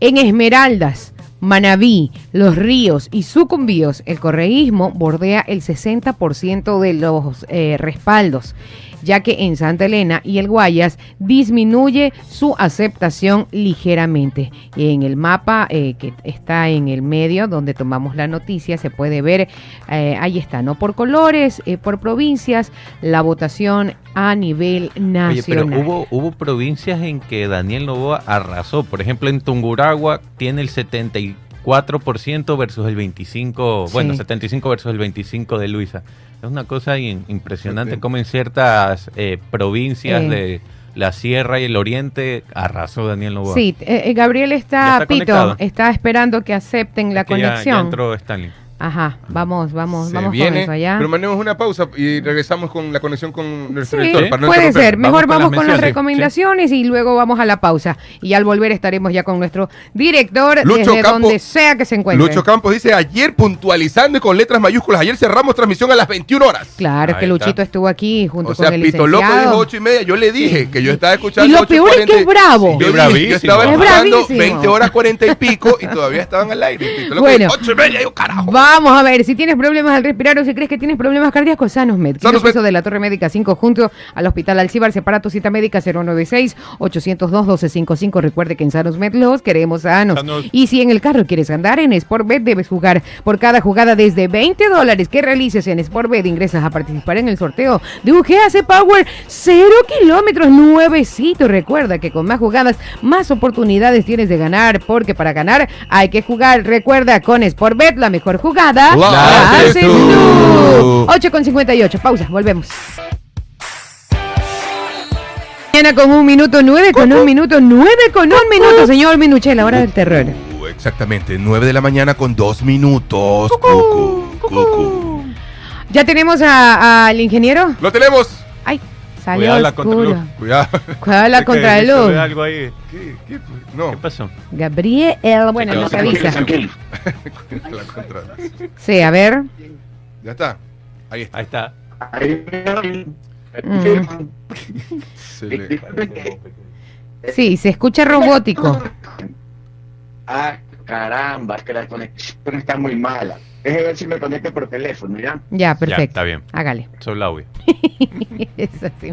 en Esmeraldas, Manabí, Los Ríos y Sucumbíos, el correísmo bordea el 60% de los eh, respaldos, ya que en Santa Elena y el Guayas disminuye su aceptación ligeramente. En el mapa eh, que está en el medio, donde tomamos la noticia, se puede ver, eh, ahí está, ¿no? Por colores, eh, por provincias, la votación a nivel Oye, nacional. pero hubo, hubo provincias en que Daniel Novoa arrasó. Por ejemplo, en Tunguragua tiene el 74% versus el 25%, Sí. bueno, 75 versus el 25 de Luisa. Es una cosa in- impresionante como en ciertas eh, provincias Eh. de la Sierra y el Oriente arrasó Daniel Novoa. Sí, eh, eh, Gabriel está, está Pito, conectado. está esperando que acepten la que ya- ya conexión. entró Stanley. Ajá, vamos, vamos, Se vamos con viene, eso allá. pero mandemos una pausa y regresamos con la conexión con nuestro Sí, director. para no puede ser. Mejor Vamos con las con recomendaciones y luego vamos a la pausa. Y al volver estaremos ya con nuestro director Lucho desde Campos- donde sea que se encuentre. Lucho Campos dice ayer puntualizando y con letras mayúsculas. Ayer cerramos transmisión a las 21 horas. Claro Ahí que está. Luchito estuvo aquí junto O sea, con el Pito Loco dijo licenciado. 8 y media. Yo le dije que yo estaba escuchando. Y lo 8 peor es que es bravo. Yo, Es dije, bravísimo. yo estaba Es escuchando bravísimo. 20 horas 40 y pico y todavía estaban al aire. Pito Loco Bueno. dijo, 8 y media. Yo, carajo. Vamos a ver, si tienes problemas al respirar o si crees que tienes problemas cardíacos, Sanosmed. Quinto Sanosmed. piso de la Torre Médica 5 junto al Hospital Alcibar. Separa tu cita médica 096-802-1255. Recuerde que en Sanosmed los queremos sanos. Sanos. Y si en el carro quieres andar en Sportbet, debes jugar por cada jugada desde 20 dólares que realices en Sportbet. Ingresas a participar en el sorteo de un GAC Power 0 kilómetros nuevecito. Recuerda que con más jugadas, más oportunidades tienes de ganar, porque para ganar hay que jugar. Recuerda, con Sportbet, la mejor jugada La la haces tú. tú. 8 con 58. Pausa, volvemos. Mañana con un minuto, 9 con un minuto, 9 con un minuto, señor Minuche, la hora del terror. Exactamente, 9 de la mañana con 2 minutos. Cucu, cucu. Ya tenemos a- al ingeniero. Lo tenemos. Salió Cuidado la oscuro. contraluz. Cuidado. Cuidado la que contraluz. ve algo ahí. ¿Qué, qué? No, ¿Qué pasó? Gabriel, bueno, quedó nos sin avisa. la contraluz. Sí, a ver. Ya está. Ahí está. Ahí está. Mm. Se le- Sí, se escucha robótico. Ah, caramba, es que la conexión está muy mala. Déjeme ver si me conecto por teléfono, ¿ya? Ya, Ya, perfecto. está bien. Hágale. Audio. Eso sí.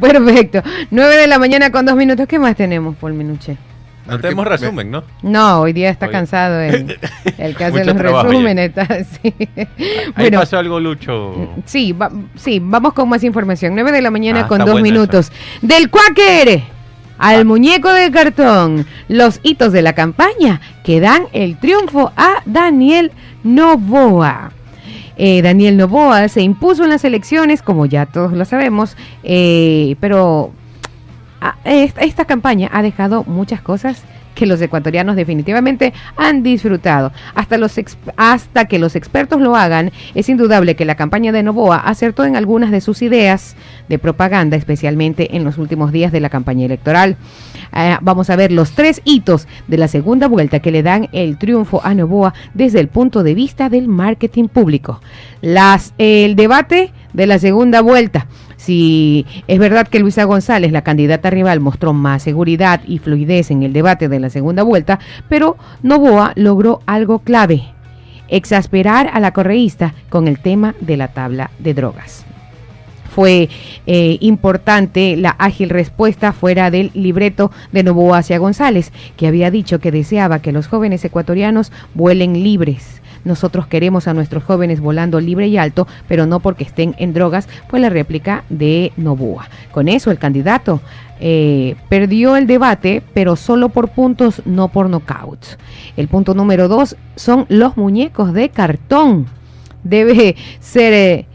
Perfecto. 9 de la mañana con dos minutos. ¿Qué más tenemos, Paul Minuche? No Porque tenemos me- resumen, ¿no? No, hoy día está Hoy- cansado el, el que hace los trabajo resúmenes. está- sí. Ahí Bueno, pasó algo, Lucho. sí, va- sí, vamos con más información. 9 de la mañana Ah, con dos minutos. Del Quaker al Ah. muñeco de cartón. Los hitos de la campaña que dan el triunfo a Daniel Novoa. eh, Daniel Novoa se impuso en las elecciones, como ya todos lo sabemos, eh, pero a- esta, esta campaña ha dejado muchas cosas que los ecuatorianos definitivamente han disfrutado. Hasta, los hasta que los expertos lo hagan, es indudable que la campaña de Novoa acertó en algunas de sus ideas de propaganda, especialmente en los últimos días de la campaña electoral. Eh, vamos a ver los tres hitos de la segunda vuelta que le dan el triunfo a Novoa desde el punto de vista del marketing público. Las, el debate de la segunda vuelta. Si es verdad que Luisa González, la candidata rival, mostró más seguridad y fluidez en el debate de la segunda vuelta, pero Novoa logró algo clave, exasperar a la correísta con el tema de la tabla de drogas fue eh, importante la ágil respuesta fuera del libreto de Novoa hacia González, que había dicho que deseaba que los jóvenes ecuatorianos vuelen libres. Nosotros queremos a nuestros jóvenes volando libre y alto, pero no porque estén en drogas, fue la réplica de Novoa. Con eso el candidato eh, perdió el debate, pero solo por puntos, no por knockouts. El punto número dos son los muñecos de cartón. Debe ser... eh,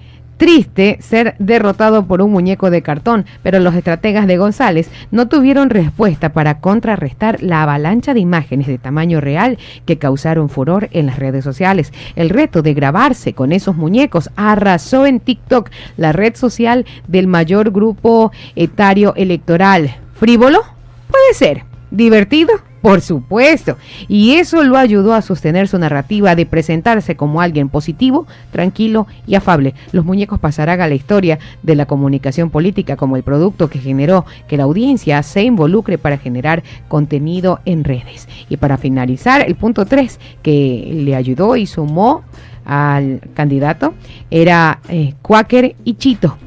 triste ser derrotado por un muñeco de cartón, pero los estrategas de González no tuvieron respuesta para contrarrestar la avalancha de imágenes de tamaño real que causaron furor en las redes sociales. El reto de grabarse con esos muñecos arrasó en TikTok, la red social del mayor grupo etario electoral. ¿Frívolo? Puede ser. ¿Divertido? Por supuesto. Y eso lo ayudó a sostener su narrativa de presentarse como alguien positivo, tranquilo y afable. Los muñecos pasarán a la historia de la comunicación política como el producto que generó que la audiencia se involucre para generar contenido en redes. Y para finalizar, el punto 3 que le ayudó y sumó al candidato era eh, Quaker y Chito.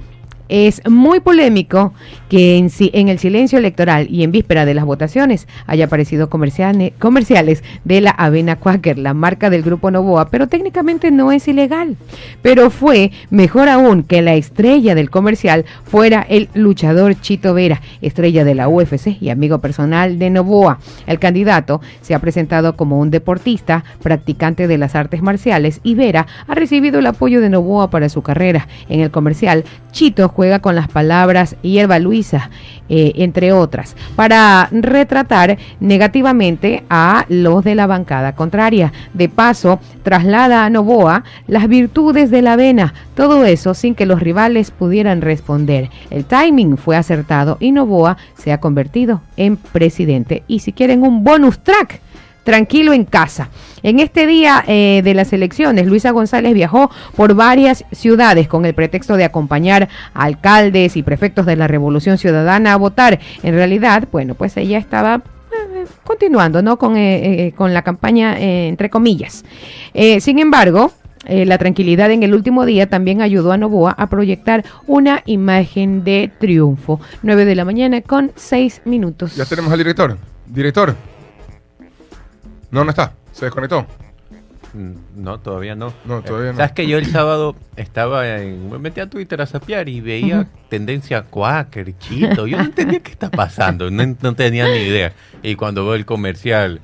Es muy polémico que en, en el silencio electoral y en víspera de las votaciones haya aparecido comerciales de la avena Quaker, la marca del grupo Novoa, pero técnicamente no es ilegal. Pero fue mejor aún que la estrella del comercial fuera el luchador Chito Vera, estrella de la UFC y amigo personal de Novoa. El candidato se ha presentado como un deportista, practicante de las artes marciales y Vera ha recibido el apoyo de Novoa para su carrera. En el comercial, Chito juega con las palabras hierba Luisa, eh, entre otras, para retratar negativamente a los de la bancada contraria. De paso, traslada a Novoa las virtudes de la avena, todo eso sin que los rivales pudieran responder. El timing fue acertado y Novoa se ha convertido en presidente. Y si quieren un bonus track, tranquilo en casa. En este día eh, de las elecciones, Luisa González viajó por varias ciudades con el pretexto de acompañar a alcaldes y prefectos de la Revolución Ciudadana a votar. En realidad, bueno, pues ella estaba eh, continuando, ¿no? Con, eh, eh, con la campaña, entre comillas. Sin embargo, la tranquilidad en el último día también ayudó a Novoa a proyectar una imagen de triunfo. 9 de la mañana con 6 minutos. Ya tenemos al director. Director. No, no está. Se desconectó. Mm, No, todavía no. No, todavía no. Sabes que yo el sábado estaba en. Me metí a Twitter a sapear y veía Ujú. tendencia Quaker, Chito. Yo no entendía qué está pasando. No, no tenía ni idea. Y cuando veo el comercial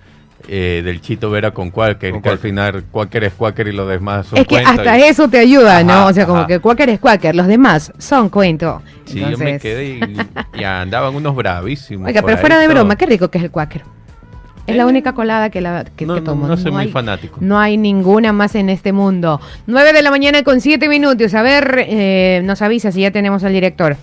eh, del Chito Vera con Quaker, Con que al final Quaker es Quaker y los demás son Es que cuentos, hasta y- eso te ayuda, ¿no? O sea, como ajá. que Quaker es Quaker, los demás son cuento. Sí, yo me quedé y, y andaban unos bravísimos. Oiga, pero fuera de broma, qué rico que es el Quaker. Es la única colada que, la, que, no, que tomo. no soy muy hay, fanático. No hay ninguna más en este mundo. 9 de la mañana con 7 minutos. A ver, eh, nos avisa si ya tenemos al director.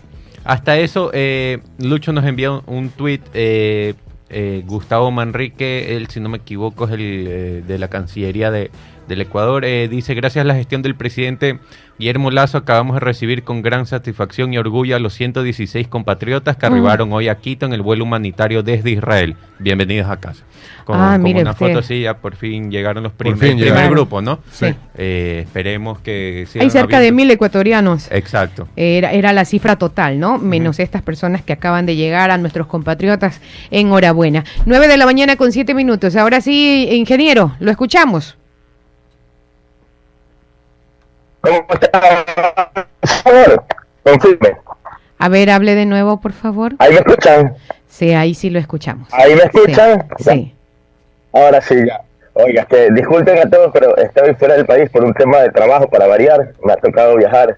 Hasta eso, eh, Lucho nos envió un, un tuit. eh, eh, Gustavo Manrique, él, si no me equivoco, es el de la Cancillería de, del Ecuador. eh, dice: Gracias a la gestión del presidente Guillermo Lazo, acabamos de recibir con gran satisfacción y orgullo a los 116 compatriotas que Mm. arribaron hoy a Quito en el vuelo humanitario desde Israel. Bienvenidos a casa. Con, Ah, con mire una usted. foto así, ya por fin llegaron los Por prim- fin el primer llegaron. grupo, ¿no? Sí. Eh, esperemos que Hay cerca de mil ecuatorianos. Exacto. Era, era la cifra total, ¿no? Menos estas personas que acaban de llegar a nuestros compatriotas. Enhorabuena. 9 de la mañana con 7 minutos. Ahora sí, ingeniero, lo escuchamos. ¿Cómo está? Confirme. A ver, hable de nuevo, por favor. Ahí me escuchan. Sí, ahí sí lo escuchamos. Ahí me escuchan. Sí. sí. Ahora sí, ya. Oiga, que disculpen a todos, pero estoy fuera del país por un tema de trabajo para variar. Me ha tocado viajar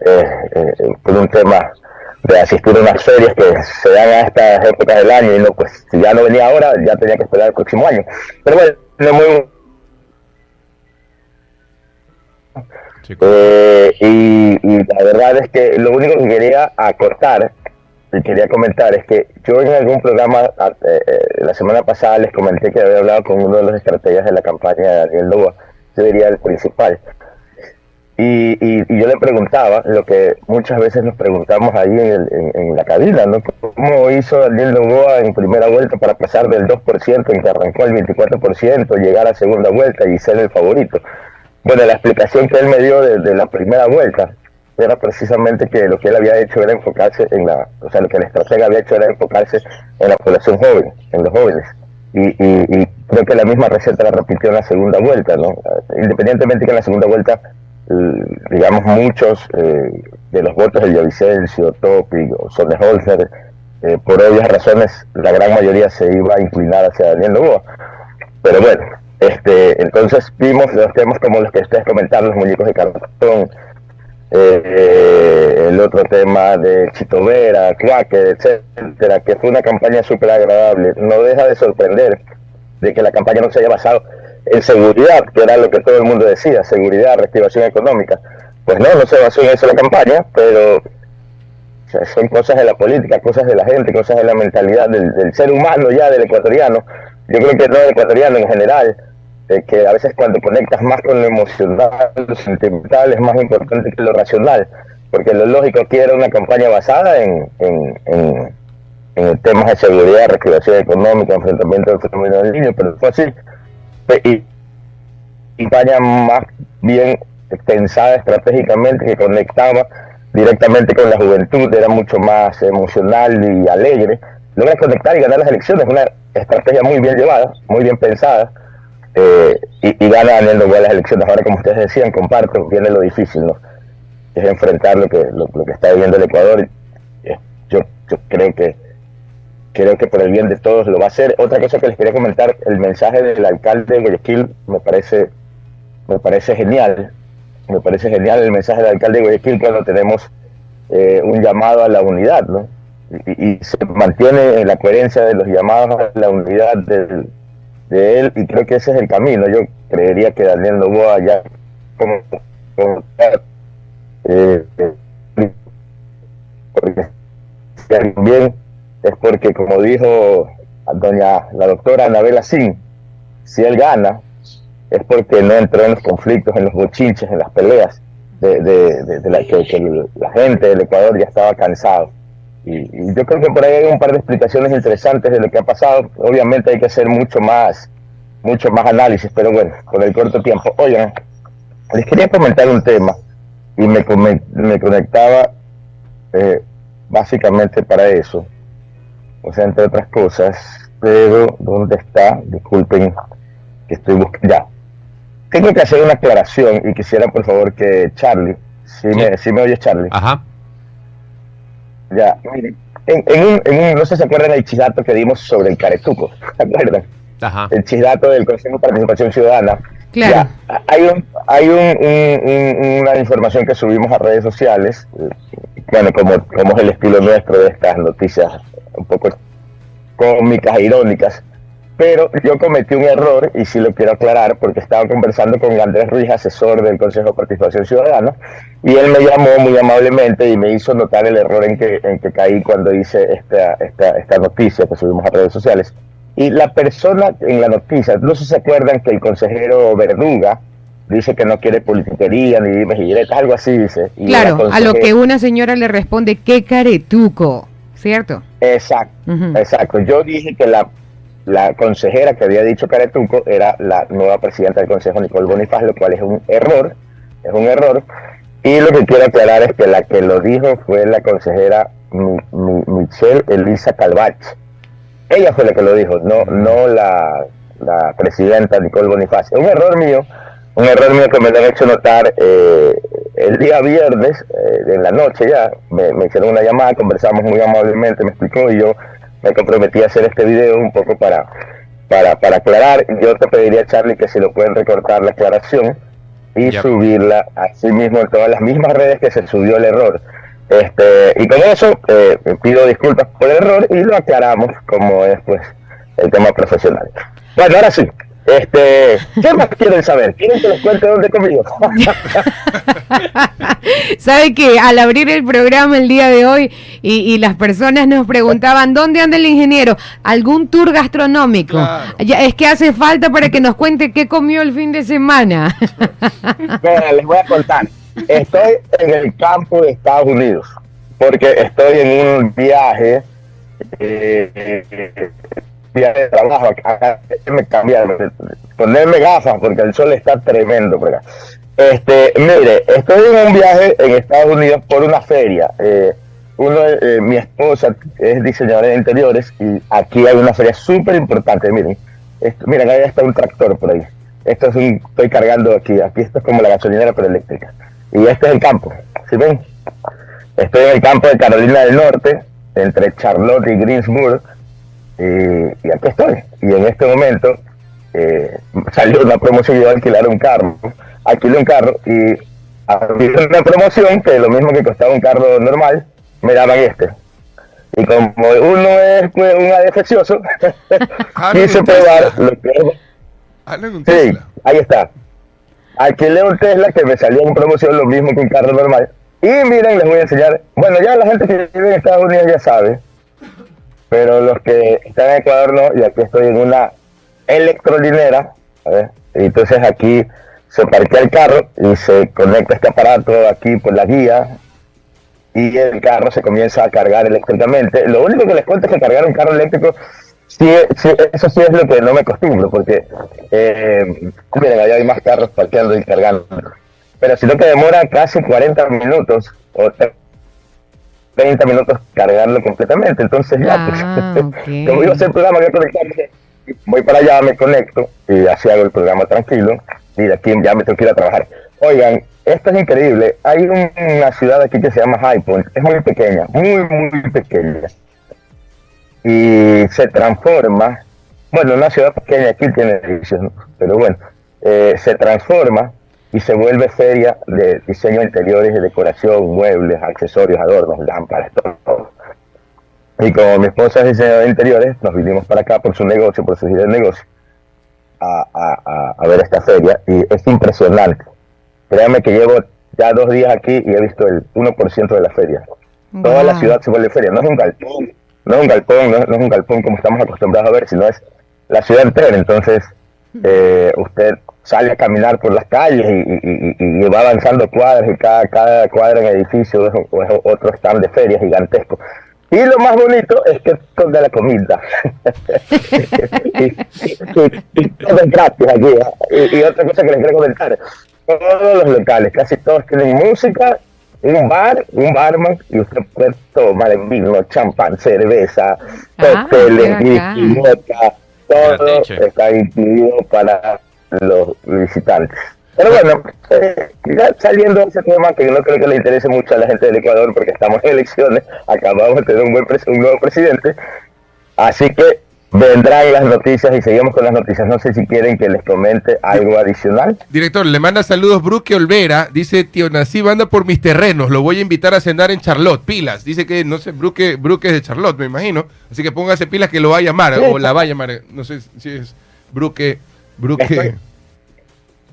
eh, eh, por un tema de asistir a unas ferias que se dan a estas épocas del año y no, pues si ya no venía ahora, ya tenía que esperar el próximo año. Pero bueno, no muy Eh, y, la verdad es que lo único que quería acortar y quería comentar es que yo en algún programa eh, eh, la semana pasada les comenté que había hablado con uno de los estrategas de la campaña de Daniel Loa, yo diría el principal. Y, y, yo le preguntaba lo que muchas veces nos preguntamos ahí en, el- en la cabina, ¿no? ¿Cómo hizo Daniel Novoa en primera vuelta para pasar del 2% en que arrancó al 24%, llegar a segunda vuelta y ser el favorito? Bueno, la explicación que él me dio de, la primera vuelta era precisamente que lo que él había hecho era enfocarse en la, o sea, lo que el estratega había hecho era enfocarse en la población joven, en los jóvenes. Y, y, y creo que la misma receta la repitió en la segunda vuelta, ¿no? Independientemente que en la segunda vuelta, digamos, muchos eh, de los votos de Villavicencio, Topi o Sonneholzer, eh, por obvias razones, la gran mayoría se iba a inclinar hacia Daniel Novoa. Pero bueno, este, entonces vimos los temas como los que ustedes comentaron, los muñecos de cartón, eh, el otro tema de Chito Vera, etcétera, que fue una campaña súper agradable. No deja de sorprender de que la campaña no se haya basado en seguridad, que era lo que todo el mundo decía, seguridad, reactivación económica. Pues no, no se basó en eso la campaña, pero son cosas de la política, cosas de la gente, cosas de la mentalidad del ser humano ya, del ecuatoriano. Yo creo que no del ecuatoriano en general, eh, que a veces cuando conectas más con lo emocional, lo sentimental, es más importante que lo racional, porque lo lógico aquí era una campaña basada en, en, en, en temas de seguridad, reactivación económica, enfrentamiento del fenómeno del niño, pero fue así. Y campaña más bien pensada estratégicamente, que conectaba directamente con la juventud, era mucho más emocional y alegre. Logra conectar y ganar las elecciones, una estrategia muy bien llevada, muy bien pensada, eh, y, y gana Daniel Novoa las elecciones. Ahora, como ustedes decían, comparto, viene lo difícil, ¿no? Es enfrentar lo que, lo, lo que está viviendo el Ecuador. Eh, Yo, yo creo que creo que por el bien de todos lo va a hacer. Otra cosa que les quería comentar, el mensaje del alcalde de Guayaquil me parece, me parece genial. Me parece genial el mensaje del alcalde de Guayaquil cuando tenemos eh, un llamado a la unidad, ¿no? Y, y se mantiene en la coherencia de los llamados a la unidad del, de él y creo que ese es el camino. Yo creería que Daniel Novoa ya como, como eh, si alguien bien es porque como dijo doña la doctora Anabela Sin, si él gana es porque no entró en los conflictos, en los bochinches, en las peleas de, de, de- de la que, que la gente del Ecuador ya estaba cansado. Y, yo creo que por ahí hay un par de explicaciones interesantes de lo que ha pasado. Obviamente hay que hacer mucho más, mucho más análisis, pero bueno, con el corto tiempo. Oigan, les quería comentar un tema y me, me conectaba eh, básicamente para eso. O sea, entre otras cosas, pero ¿dónde está? Disculpen que estoy buscando. Ya. Tengo que hacer una aclaración y quisiera por favor que Charlie, si me, si me oye Charlie. Ajá. Ya, miren, en, en un, en un- no sé si se acuerdan del chisdato que dimos sobre el caretuco, ¿se acuerdan? Ajá. El chisdato del Consejo de Participación Ciudadana. Claro. Ya, hay un, hay un, un- un- una información que subimos a redes sociales, bueno, como, como es el estilo nuestro de estas noticias un poco cómicas e irónicas, pero yo cometí un error y sí lo quiero aclarar porque estaba conversando con Andrés Ruiz, asesor del Consejo de Participación Ciudadana, y él me llamó muy amablemente y me hizo notar el error en que, en que caí cuando hice esta, esta, esta noticia que subimos a redes sociales. Y la persona en la noticia, no sé si se acuerdan que el consejero Verduga dice que no quiere politiquería ni dimes y algo así dice. Y Claro, a lo que una señora le responde, qué caretuco, ¿cierto? Exacto. Exacto. Yo dije que la, la consejera que había dicho Caretuco era la nueva presidenta del Consejo, Nicole Bonifaz, lo cual es un error. Es un error. Y lo que quiero aclarar es que la que lo dijo fue la consejera Mi- Mi- Michelle Elisa Calvach. Ella fue la que lo dijo, no, no la, la presidenta Nicole Bonifaz. Es un error mío, un error mío que me lo han hecho notar eh, el día viernes, eh, en la noche ya, me, me hicieron una llamada, conversamos muy amablemente, me explicó y yo me comprometí a hacer este video un poco para, para, para aclarar, yo te pediría, Charlie, que si lo pueden recortar la aclaración y Ya. subirla así mismo en todas las mismas redes que se subió el error. Este, y con eso eh, pido disculpas por el error y lo aclaramos como es pues el tema profesional. Bueno, ahora sí. Este, ¿Qué más quieren saber? ¿Quieren que les cuente dónde conmigo? Sabe que al abrir el programa el día de hoy y, y las personas nos preguntaban dónde anda el ingeniero, algún tour gastronómico. Claro. Ya, es que hace falta para que nos cuente qué comió el fin de semana. Mira, les voy a contar. Estoy en el campo de Estados Unidos porque estoy en un viaje, eh, eh, viaje trabajo. Me cambiaron, ponerme gafas porque el sol está tremendo por. Este, mire, estoy en un viaje en Estados Unidos por una feria. Eh, uno, eh, mi esposa es diseñadora de interiores y aquí hay una feria súper importante. Miren, esto, miren, ahí está un tractor por ahí. Esto es un, estoy cargando aquí. Aquí esto es como la gasolinera pero eléctrica. Y este es el campo. ¿Sí ven? Estoy en el campo de Carolina del Norte, entre Charlotte y Greensboro. Y, y aquí estoy. Y en este momento eh, salió una promoción, yo alquilar un carro. Alquilé un carro y una promoción que lo mismo que costaba un carro normal, me daban este. Y como uno es un adefecioso, quise probar lo que Sí, ahí está. Alquilé un Tesla que me salió en promoción lo mismo que un carro normal. Y miren, les voy a enseñar. Bueno, ya la gente que vive en Estados Unidos ya sabe. Pero los que están en Ecuador no. Y aquí estoy en una electrolinera. Entonces aquí se parquea el carro y se conecta este aparato aquí por la guía. Y el carro se comienza a cargar eléctricamente. Lo único que les cuento es que cargar un carro eléctrico Sí, sí, eso sí es lo que no me acostumbro, porque eh, miren, allá hay más carros parqueando y cargando. Pero si no que demora casi 40 minutos o 30 minutos cargarlo completamente, entonces ya, Ah, pues, ok. como iba a hacer el programa, voy a conectarme, voy para allá, me conecto y así hago el programa tranquilo y de aquí ya me tengo que ir a trabajar. Oigan, esto es increíble, hay un- una ciudad aquí que se llama High Point, es muy pequeña, muy, muy pequeña y se transforma, bueno, una ciudad pequeña aquí tiene edificios, ¿no? pero bueno, eh, se transforma y se vuelve feria de diseño de interiores, de decoración, muebles, accesorios, adornos, lámparas, todo. Y como mi esposa es diseñadora de interiores, nos vinimos para acá por su negocio, por su idea de negocio, a, a- a- ver esta feria y es impresionante. Créanme que llevo ya dos días aquí y he visto el 1% de la feria. Toda la ciudad se vuelve feria, no es un galpón, no es un galpón, no, no es un galpón como estamos acostumbrados a ver, sino es la ciudad entera. Entonces, eh, usted sale a caminar por las calles y, y- y- y va avanzando cuadras y cada, cada cuadra en edificio es, es otro stand de feria gigantesco. Y lo más bonito es que es de la comida. y, y- y todo es gratis aquí. ¿eh? Y, y otra cosa que les quiero comentar. Todos los locales, casi todos tienen música, un bar, un barman, y usted puede tomar vino, champán, cerveza, Ah, cócteles, vodka, todo está incluido para los visitantes. Pero bueno, eh, saliendo de ese tema que no creo que le interese mucho a la gente del Ecuador porque estamos en elecciones, acabamos de tener un, buen un nuevo presidente, así que vendrán las noticias y seguimos con las noticias. No sé si quieren que les comente algo adicional. Director, le manda saludos Bruque Olvera. Dice, tío Nasib anda por mis terrenos. Lo voy a invitar a cenar en Charlotte. Pilas. Dice que, no sé, Bruque, Bruque es de Charlotte, me imagino. Así que póngase pilas que lo va a llamar. O la va a llamar. No sé si es Bruque. Bruque.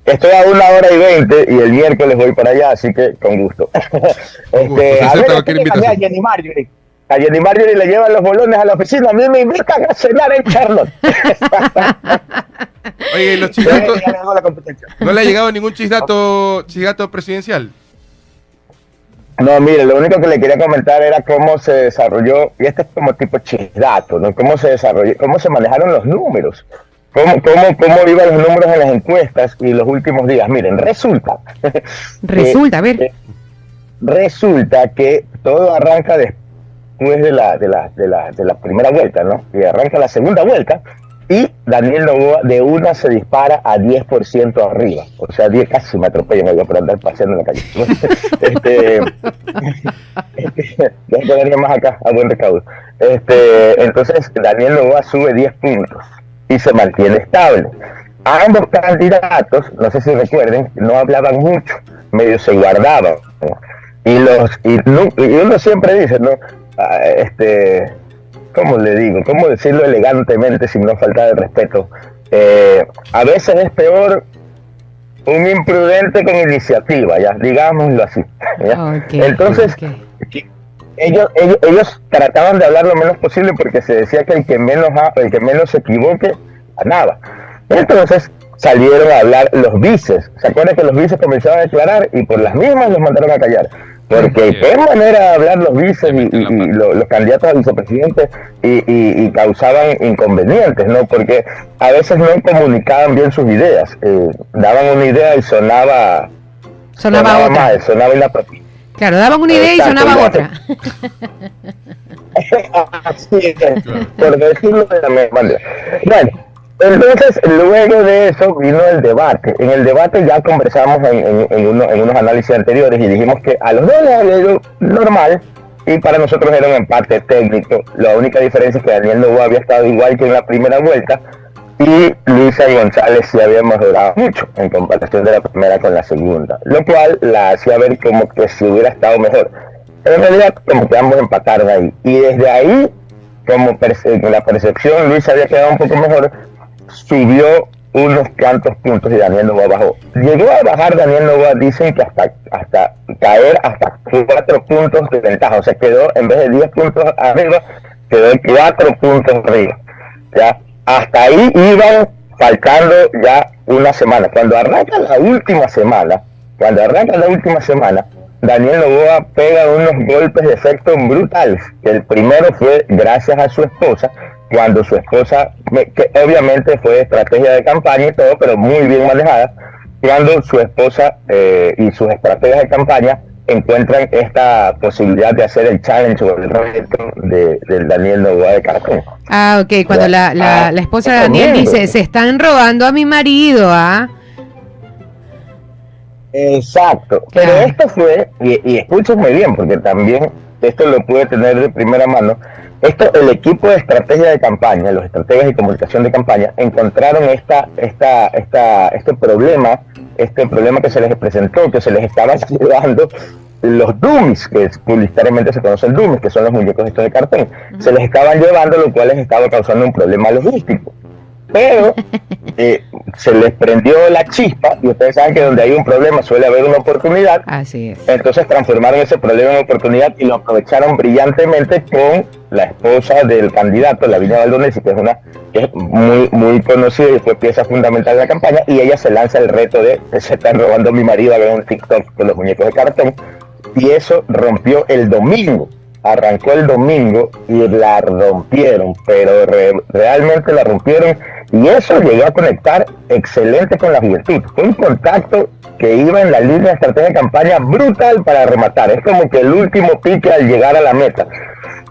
Estoy- a una hora y veinte y el miércoles voy para allá, así que con gusto. Con gusto, se a ver, a. Jenny Marjorie. A Jenny Marjorie le llevan los bolones a la oficina, a mí me invitan a cenar en Charlotte. Oye, ¿y los competencia. ¿No le ha llegado ningún chisgato, chisgato presidencial? No, mire, lo único que le quería comentar era cómo se desarrolló, y este es como tipo chisdato, ¿no? Cómo se desarrolló, cómo se manejaron los números, cómo, cómo, cómo iban los números en las encuestas y los últimos días. Miren, resulta. Resulta, a ver. eh, resulta que todo arranca después de la, de la, de la, de la primera vuelta, ¿no? Y arranca la segunda vuelta y Daniel Novoa de una se dispara a 10% arriba. O sea, 10 casi me atropellan oiga, por andar paseando en la calle. este, Deja que venga más acá, a buen recaudo. Este, entonces, Daniel Novoa sube 10 puntos. Y se mantiene estable. Ambos candidatos, no sé si recuerden, no hablaban mucho, medio se guardaban. Y, los, y, y uno siempre dice, ¿no? Ah, este, ¿cómo le digo? ¿Cómo decirlo elegantemente sin no faltar el respeto? Eh, a veces es peor un imprudente con iniciativa, ya, digámoslo así. Entonces. Ellos, ellos, ellos trataban de hablar lo menos posible porque se decía que el que menos, ha- el que menos se equivoque ganaba. Entonces salieron a hablar los vices. ¿Se acuerdan que los vices comenzaron a declarar y por las mismas los mandaron a callar? Porque Sí. qué manera de hablar los vices y, los candidatos a vicepresidente y, y- y causaban inconvenientes, ¿no? Porque a veces no comunicaban bien sus ideas. Eh, daban una idea y sonaba, Sonaba otra. mal, sonaba inapropiado. Claro, daban una idea y sonaba ya. otra. Así es, por decirlo de la misma manera. Bueno, entonces luego de eso vino el debate. En el debate ya conversamos en, en- en uno- en unos análisis anteriores y dijimos que a los dos les había ido normal y para nosotros era un empate técnico. La única diferencia es que Daniel Novoa había estado igual que en la primera vuelta y Luisa González sí había mejorado mucho en comparación de la primera con la segunda, lo cual la hacía ver como que si hubiera estado mejor. En realidad como que ambos empataron ahí. Y desde ahí, como perce- la percepción, Luis había quedado un poco mejor, subió unos cuantos puntos y Daniel Novoa bajó. Llegó a bajar Daniel Novoa, dicen que hasta, hasta caer hasta cuatro puntos de ventaja. O sea, quedó en vez de 10 puntos arriba, quedó cuatro puntos arriba. ¿ya? Hasta ahí iban faltando ya una semana. Cuando arranca la última semana, cuando arranca la última semana, Daniel Novoa pega unos golpes de efecto brutales. El primero fue gracias a su esposa, cuando su esposa, que obviamente fue estrategia de campaña y todo, pero muy bien manejada, cuando su esposa eh, y sus estrategias de campaña encuentran esta posibilidad de hacer el challenge o el reto de, del Daniel Novoa de Caracol. Ah, ok. Cuando la, la, Ah, la esposa de Daniel dice, se están robando a mi marido, ¿ah? Exacto. Pero esto fue, y, y escúchenme bien, porque también esto lo pude tener de primera mano. Esto, el equipo de estrategia de campaña, los estrategas de comunicación de campaña, encontraron esta, esta, esta, este problema, este problema que se les presentó, que se les estaba llevando los dummies, que publicitariamente se conocen dummies, que son los muñecos estos de cartón, se les estaban llevando, lo cual les estaba causando un problema logístico. Pero eh, se les prendió la chispa, y ustedes saben que donde hay un problema suele haber una oportunidad, Así es. entonces transformaron ese problema en oportunidad y lo aprovecharon brillantemente con la esposa del candidato, Lavinia Baldonesi, que es una que es muy muy conocida y fue pieza fundamental de la campaña, y ella se lanza el reto de se están robando mi marido a ver un TikTok con los muñecos de cartón, y eso rompió el domingo. Arrancó el domingo y la rompieron, pero re- realmente la rompieron y eso llegó a conectar excelente con la juventud. Un contacto que iba en la línea de estrategia de campaña brutal para rematar. Es como que el último pique al llegar a la meta.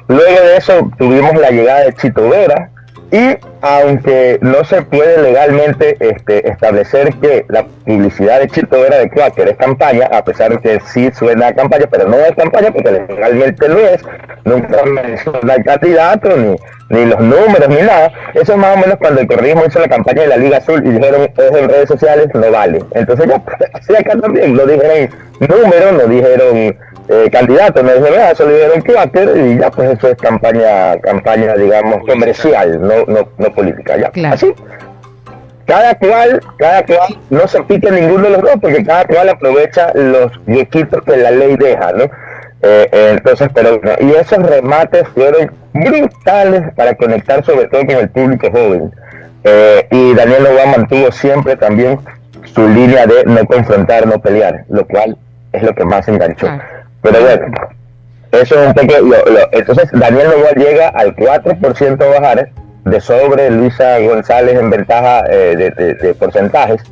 Luego de eso tuvimos la llegada de Chito Vera y aunque no se puede legalmente este, establecer que la publicidad de Chito Vera de Quaker es campaña, a pesar de que sí suena a campaña, pero no es campaña porque legalmente lo es, nunca menciona el candidato, ni, ni los números, ni nada. Eso es más o menos cuando el correísmo hizo la campaña de la Liga Azul y dijeron, es en redes sociales, no vale. Entonces ya, así acá también, no dijeron números, no dijeron eh, candidato, no dijeron nada, solo dijeron Quaker y ya pues eso es campaña, campaña digamos comercial, no, no, no política, ya. Claro. Así cada cual, cada cual no se pique ninguno de los dos, porque cada cual aprovecha los huequitos que la ley deja, ¿no? Eh, eh, entonces, pero y esos remates fueron brutales para conectar sobre todo con el público joven. Eh, y Daniel Novoa mantuvo siempre también su línea de no confrontar, no pelear, lo cual es lo que más enganchó. Claro. Pero bueno, eso es un poco, lo- lo- entonces Daniel Novoa llega al 4% a bajar de sobre Luisa González en ventaja eh, de, de- de porcentajes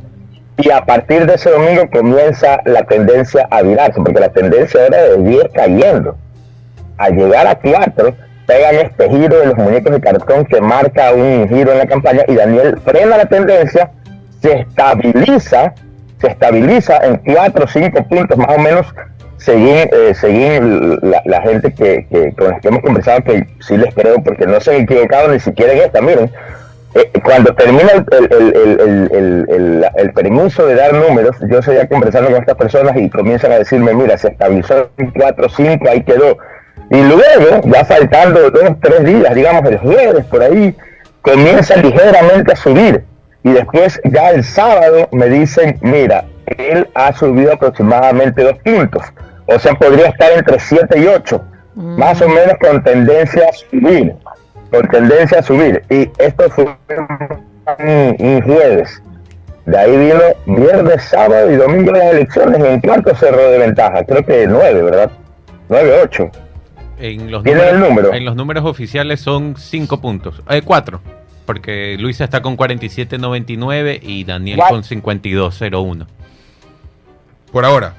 y a partir de ese domingo comienza la tendencia a virarse porque la tendencia era de 10 cayendo. Al llegar a 4 pegan este giro de los muñecos de cartón que marca un giro en la campaña y Daniel frena la tendencia se estabiliza se estabiliza en 4 o 5 puntos más o menos según, eh, la, la gente que, que- con la que hemos conversado, que sí les creo, porque no se han equivocado ni siquiera en esta, miren, eh, cuando termina el, el- el- el permiso de dar números, yo seguía conversando con estas personas y comienzan a decirme, mira, se estabilizó en 4 5, ahí quedó. Y luego, ya faltando dos, tres días, digamos el jueves por ahí, comienza ligeramente a subir. Y después ya el sábado me dicen, mira, él ha subido aproximadamente dos puntos. O sea, podría estar entre 7 y 8, más o menos con tendencia a subir con tendencia a subir. Y esto fue un, un jueves. De ahí vino viernes, sábado y domingo las elecciones. ¿En cuánto cerró de ventaja? Creo que nueve, ¿verdad? Nueve, ocho. En los, ¿Tiene el número? en los números oficiales son 5 puntos. Eh, 4. Porque Luisa está con 47.99 y Daniel What? con 52.01. Por ahora.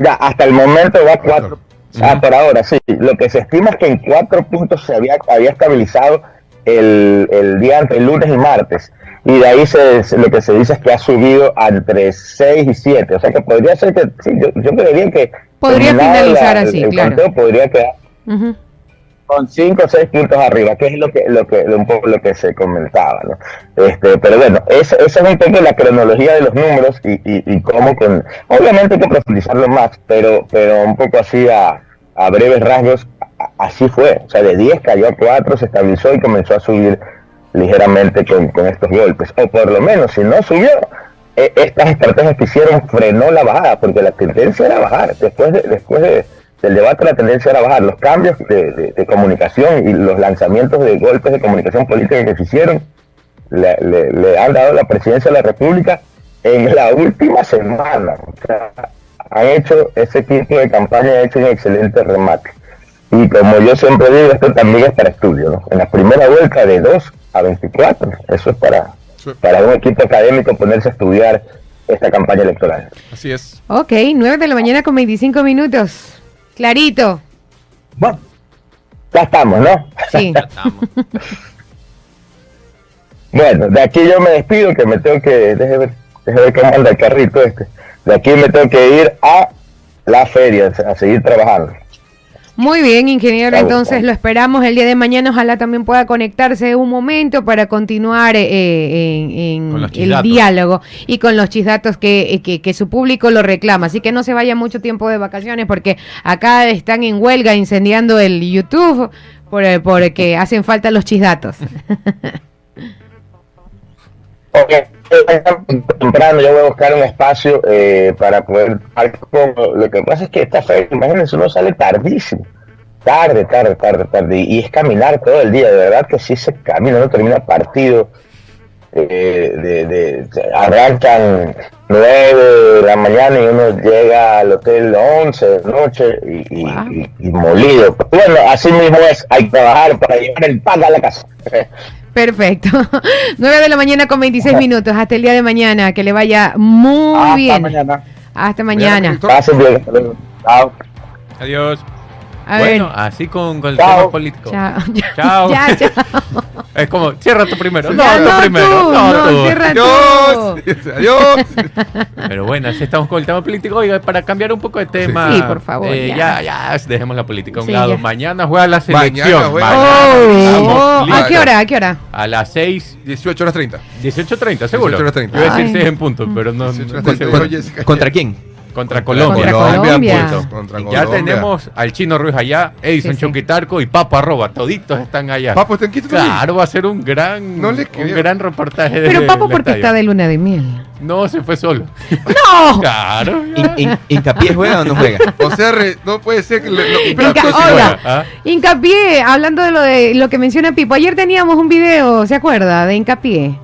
Ya, hasta el momento va cuatro. Ah, por ahora, sí. Lo que se estima es que en cuatro puntos se había, había estabilizado el, el día entre lunes y martes. Y de ahí se, lo que se dice es que ha subido entre 6 y 7. O sea que podría ser que, sí, yo, yo creería que... Podría finalizar la- así, el claro. podría quedar Ujú. Con 5 o 6 puntos arriba, que es lo que, lo que, un poco lo que se comentaba, ¿no? Este, pero bueno, esa es un poco la cronología de los números y, cómo con, obviamente hay que profundizarlo más, pero, pero un poco así a, a breves rasgos, así fue, o sea, de 10 cayó a 4, se estabilizó y comenzó a subir ligeramente con, con estos golpes, o por lo menos, si no subió, eh, estas estrategias que hicieron frenó la bajada, porque la tendencia era bajar, después de, después de, del debate la tendencia era bajar, los cambios de, de- de comunicación y los lanzamientos de golpes de comunicación política que se hicieron, le, le- le han dado la presidencia de la República en la última semana. O sea, han hecho, ese equipo de campaña ha hecho un excelente remate. Y como yo siempre digo, esto también es para estudio, ¿no? En la primera vuelta de 2 a 24, eso es para, Sí. para un equipo académico ponerse a estudiar esta campaña electoral. Así es. Ok, 9 de la mañana con 25 minutos. Clarito. Bueno, ya estamos, ¿no? Sí. Bueno, de aquí yo me despido, que me tengo que, déjeme ver, déjeme ver cómo anda el carrito este. De aquí me tengo que ir a la feria, a seguir trabajando. Muy bien, ingeniero. Entonces lo esperamos el día de mañana. Ojalá también pueda conectarse un momento para continuar eh, en, el diálogo y con los chisdatos que, eh, que, que su público lo reclama. Así que no se vaya mucho tiempo de vacaciones porque acá están en huelga incendiando el YouTube por, eh, porque hacen falta los chisdatos. Ok, temprano yo voy a buscar un espacio eh, para poder como lo que pasa es que esta feria, imagínense, uno sale tardísimo, tarde, tarde, tarde, tarde, y es caminar todo el día, de verdad que sí se camina, no termina partido, eh, de, de- de- arrancan 9 de la mañana y uno llega al hotel 11 de la noche y, y- Wow. y- y molido. Bueno, así mismo es, hay que trabajar para llevar el pan a la casa. Perfecto. 9 de la mañana con 26 minutos. Hasta el día de mañana. Que le vaya muy Hasta bien. mañana. Hasta mañana. Víctor. Pasen bien. hasta luego. Chao. Adiós. A bueno, ver. así con, con el Chao. tema político. Chao. Chao. Ya, chao. Es como, cierra tú primero. Ya, No, tú primero. tú, No, no, tú. cierra tú. Adiós. Adiós. Pero bueno, así estamos con el tema político. Oiga, para cambiar un poco de tema. Sí, por favor, eh, ya. ya. ya, dejemos la política a un Sí, lado. ya. Mañana juega la Mañana selección. juega. Oh, oh, ¿A qué hora? ¿A qué hora? A las 6, 18 horas 30. 18.30, seguro. 18:30. Yo iba a decir Ay. 6 en punto, pero no. no 18:30. estoy seguro. Dijo Jessica. ¿Contra quién? Contra Colombia. Contra Colombia. Contra ya Colombia. tenemos al Chino Ruiz allá, Edison Sí, sí. Choquitarco y Papo Arroba. Toditos están allá. Papo, ¿está en Quito también? Claro, va a ser un gran, No le un gran reportaje. Pero Papo, porque está de luna de miel. No, se fue solo. ¡No! Claro. In- in- ¿Hincapié juega o no juega? O sea, re- no puede ser que... le- no, Inca- sí ¿ah? Hincapié, hablando de lo de lo que menciona Pipo. Ayer teníamos un video, ¿se acuerda? De Hincapié.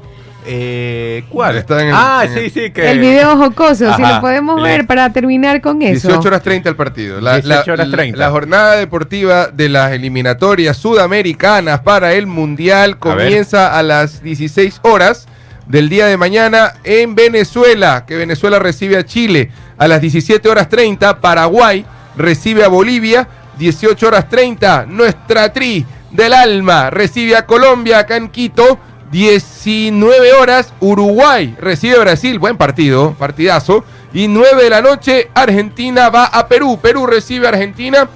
Eh, ¿Cuál? Está en el- ah, en sí, sí. Que... El video jocoso, si Ajá, lo podemos le- ver para terminar con eso. 18 horas 30 el partido. La, 18 la- horas la- 30. la jornada deportiva de las eliminatorias sudamericanas para el Mundial A comienza a, las 16 horas del día de mañana en Venezuela, que Venezuela recibe a Chile. A las 17 horas 30, Paraguay recibe a Bolivia. 18 horas 30, nuestra tri del alma recibe a Colombia acá en Quito. 19 horas, Uruguay recibe a Brasil. Buen partido, partidazo. Y 9 de la noche, Argentina va a Perú. Perú recibe a Argentina.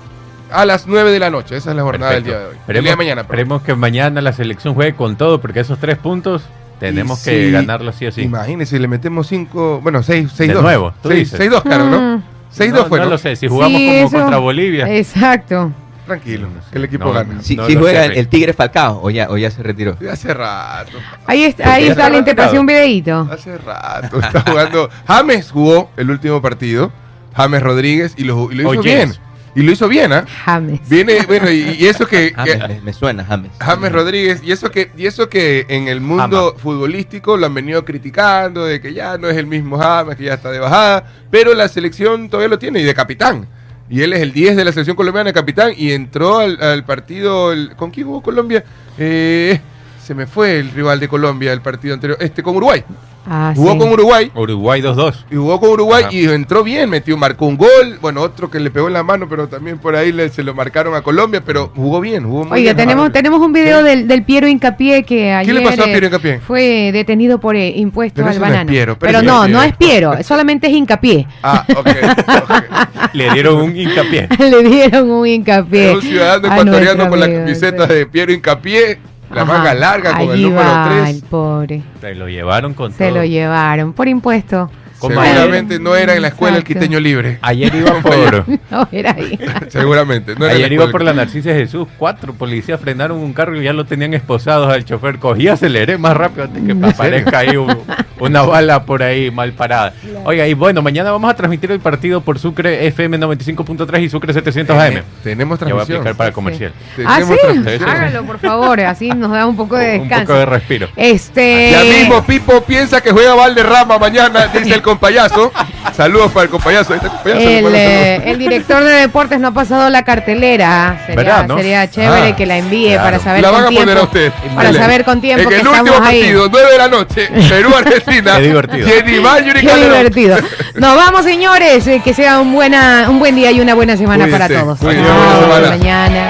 a las 9 de la noche. Esa es la jornada del día de hoy. Esperemos, día de mañana, esperemos que mañana la selección juegue con todo, porque esos tres puntos tenemos Y que si- ganarlos sí o sí. Imagínense, le metemos 5, bueno, 6, 6, De 2. nuevo, tú dices. 6, 2, claro, ¿no? Mm. 6, no, 2 fue, no ¿no? lo sé, si jugamos Sí, como eso- contra Bolivia. Exacto. Tranquilo, que el equipo No, gana. Si, No si lo juega el, Tigre Falcao o ya, o ya se retiró. Hace rato, Ahí está, ahí está, te pasé un videito. hace rato. Está jugando. James jugó el último partido. James Rodríguez y lo, y lo hizo bien. Y lo hizo bien, ¿ah? James. Viene, bueno, y, y eso que, que- James, me, me suena James. James Rodríguez, y eso que, y eso que en el mundo futbolístico lo han venido criticando, de que ya no es el mismo James, que ya está de bajada, pero la selección todavía lo tiene, y de capitán. Y él es el 10 de la selección colombiana capitán, y entró al, partido, ¿con quién jugó Colombia? Eh, se me fue el rival de Colombia, el partido anterior, este, con Uruguay. Ah, Jugó sí. con Uruguay, Uruguay 2-2. y jugó con Uruguay Ajá. y entró bien, metió, marcó un gol, bueno, otro que le pegó en la mano, pero también por ahí le- se lo marcaron a Colombia, pero jugó bien, jugó muy Oiga, bien. tenemos, tenemos un video del, del Piero Hincapié que ayer le pasó a eh, Piero Hincapié? fue detenido por eh, impuestos Pero al eso no es banano. Piero, pero pero no no, es no Piero. es Piero, solamente es Hincapié. Ah, ok, ok. Le dieron un hincapié. Le dieron un hincapié. Es un ciudadano ecuatoriano con la camiseta sí. de Piero Hincapié, la Ajá, manga larga con el número va 3. el pobre. Se lo llevaron con Se todo. lo llevaron por impuesto. Seguramente no era en la escuela el quiteño libre. Ayer iba por, No, era ahí. Seguramente. No era ayer la iba por la Narcisa Jesús. Cuatro policías frenaron un carro y ya lo tenían esposados al chofer. Cogí, aceleré más rápido antes que aparezca ahí un- una bala por ahí mal parada. Oiga, y bueno, mañana vamos a transmitir el partido por Sucre FM 95.3 y Sucre 700 AM. Tene- Tenemos Ya voy a transmisión. aplicar para el comercial. Ah, Tenemos sí. transmisión. Hágalo, por favor. Así nos da un poco de Un descanso. poco de respiro. Este. Ya mismo Pipo piensa que juega Valderrama mañana, dice el compayazo. Saludos para el compayazo. Ahí está el compayazo, le El, mando eh, el director de deportes no ha pasado la cartelera. Sería, ¿Verdad, no? sería chévere Ah, que la envíe claro. para saber La con van a tiempo. poner a usted. Para saber con tiempo En que el último estamos ahí. partido, 9 de la noche, Perú-Argentina. Qué divertido. Jenny Mayuri Qué Calderón. divertido. Nos vamos, señores. eh, Que sea un, buena, un buen día y una buena semana Cuídense, para todos. cuídense, Chao, buena semana. mañana.